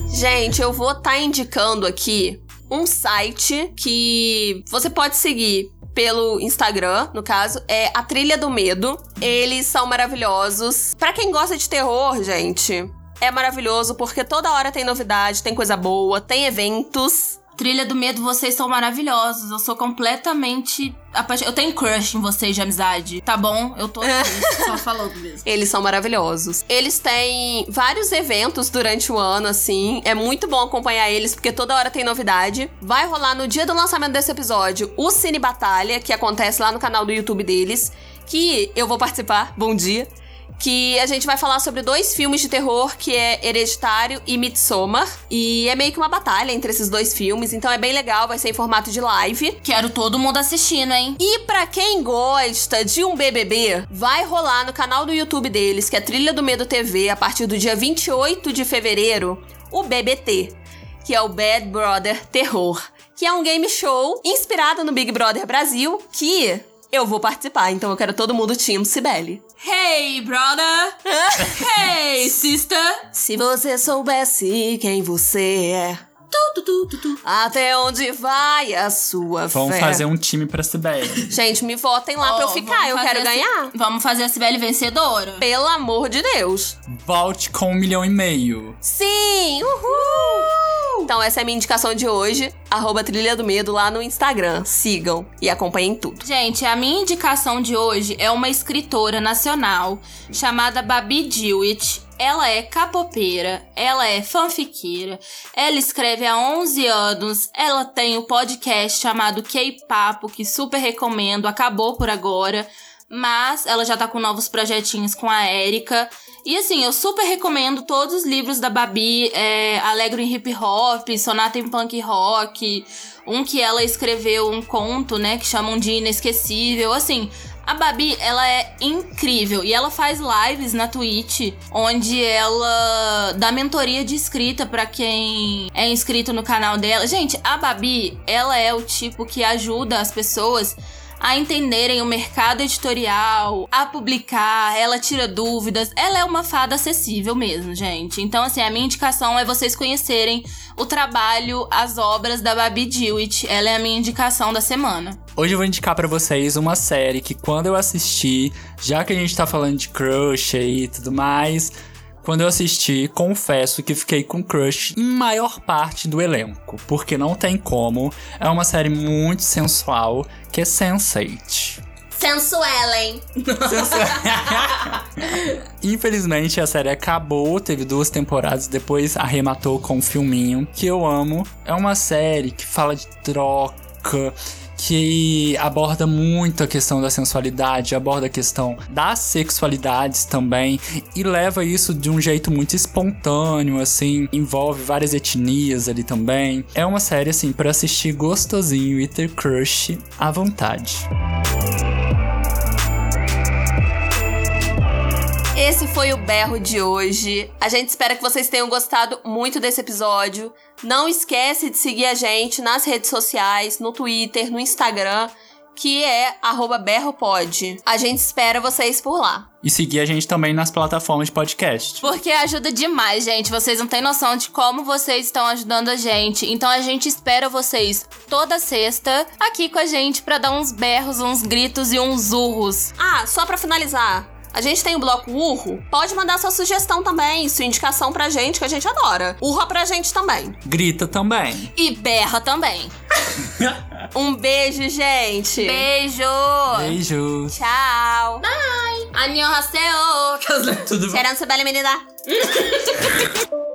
Speaker 1: Gente, eu vou estar indicando aqui um site que você pode seguir pelo Instagram, no caso, é a Trilha do Medo. Eles são maravilhosos. Pra quem gosta de terror, gente, é maravilhoso porque toda hora tem novidade, tem coisa boa, tem eventos.
Speaker 2: Trilha do Medo, vocês são maravilhosos. Eu sou completamente apaixonada. Eu tenho crush em vocês de amizade. Tá bom? Eu tô aqui, só falando mesmo.
Speaker 1: Eles são maravilhosos. Eles têm vários eventos durante o ano, assim. É muito bom acompanhar eles, porque toda hora tem novidade. Vai rolar no dia do lançamento desse episódio o Cine Batalha, que acontece lá no canal do YouTube deles. Que eu vou participar. Bom dia. Que a gente vai falar sobre dois filmes de terror, que é Hereditário e Midsommar. E é meio que uma batalha entre esses dois filmes, então é bem legal, vai ser em formato de live.
Speaker 2: Quero todo mundo assistindo, hein?
Speaker 1: E pra quem gosta de um BBB, vai rolar no canal do YouTube deles, que é Trilha do Medo TV, a partir do dia 28 de fevereiro, o BBT, que é o Bad Brother Terror, que é um game show inspirado no Big Brother Brasil, que eu vou participar, então eu quero todo mundo Team Cibele.
Speaker 2: Hey, brother! hey, sister!
Speaker 1: Se você soubesse quem você é,
Speaker 2: Tu, tu, tu, tu, tu.
Speaker 1: até onde vai a sua
Speaker 3: Vamos
Speaker 1: fé.
Speaker 3: fazer um time pra Sibeli.
Speaker 1: Gente, me votem lá pra eu ficar,
Speaker 2: vamos
Speaker 1: eu quero ganhar.
Speaker 2: Vamos fazer a Sibeli vencedora?
Speaker 1: Pelo amor de Deus.
Speaker 3: Volte com um milhão e meio.
Speaker 1: Sim! Uhul! Então essa é a minha indicação de hoje. Arroba Trilha do Medo lá no Instagram. Sigam e acompanhem tudo.
Speaker 2: Gente, a minha indicação de hoje é uma escritora nacional chamada Babi Dewitt. Ela é capopeira, ela é fanfiqueira, ela escreve há 11 anos, ela tem o um podcast chamado K-Papo, que super recomendo, acabou por agora, mas ela já tá com novos projetinhos com a Erika. E assim, eu super recomendo todos os livros da Babi, é, Alegro em Hip Hop, Sonata em Punk Rock, um que ela escreveu um conto, né, que chamam de Inesquecível, assim... A Babi, ela é incrível e ela faz lives na Twitch, onde ela dá mentoria de escrita pra quem é inscrito no canal dela. Gente, a Babi, ela é o tipo que ajuda as pessoas a entenderem o mercado editorial, a publicar, ela tira dúvidas. Ela é uma fada acessível mesmo, gente. Então, assim, a minha indicação é vocês conhecerem o trabalho, as obras da Babi Dewitt. Ela é a minha indicação da semana.
Speaker 3: Hoje eu vou indicar pra vocês uma série que quando eu assisti, já que a gente tá falando de crush e tudo mais, quando eu assisti, confesso que fiquei com crush em maior parte do elenco, porque não tem como. É uma série muito sensual, que é Sense8.
Speaker 1: Sensuelen.
Speaker 3: Infelizmente a série acabou, teve duas temporadas, depois arrematou com um filminho que eu amo. É uma série que fala de troca, que aborda muito a questão da sensualidade, aborda a questão das sexualidades também e leva isso de um jeito muito espontâneo, assim, envolve várias etnias ali também. É uma série assim para assistir gostosinho e ter crush à vontade.
Speaker 1: Foi o berro de hoje. A gente espera que vocês tenham gostado muito desse episódio. Não esquece de seguir a gente nas redes sociais, no Twitter, no Instagram, que é arroba berropod. A gente espera vocês por lá.
Speaker 3: E seguir a gente também nas plataformas de podcast.
Speaker 2: Porque ajuda demais, gente. Vocês não têm noção de como vocês estão ajudando a gente. Então a gente espera vocês toda sexta aqui com a gente pra dar uns berros, uns gritos e uns urros.
Speaker 1: Ah, só pra finalizar. A gente tem o bloco Urro. Pode mandar sua sugestão também, sua indicação pra gente, que a gente adora. Urra pra gente também.
Speaker 3: Grita também.
Speaker 2: E berra também.
Speaker 1: Um beijo, gente.
Speaker 2: Beijo!
Speaker 3: Beijos.
Speaker 1: Tchau.
Speaker 2: Annyeonghaseyo!
Speaker 3: Tudo bom?
Speaker 1: Esperando bela menina.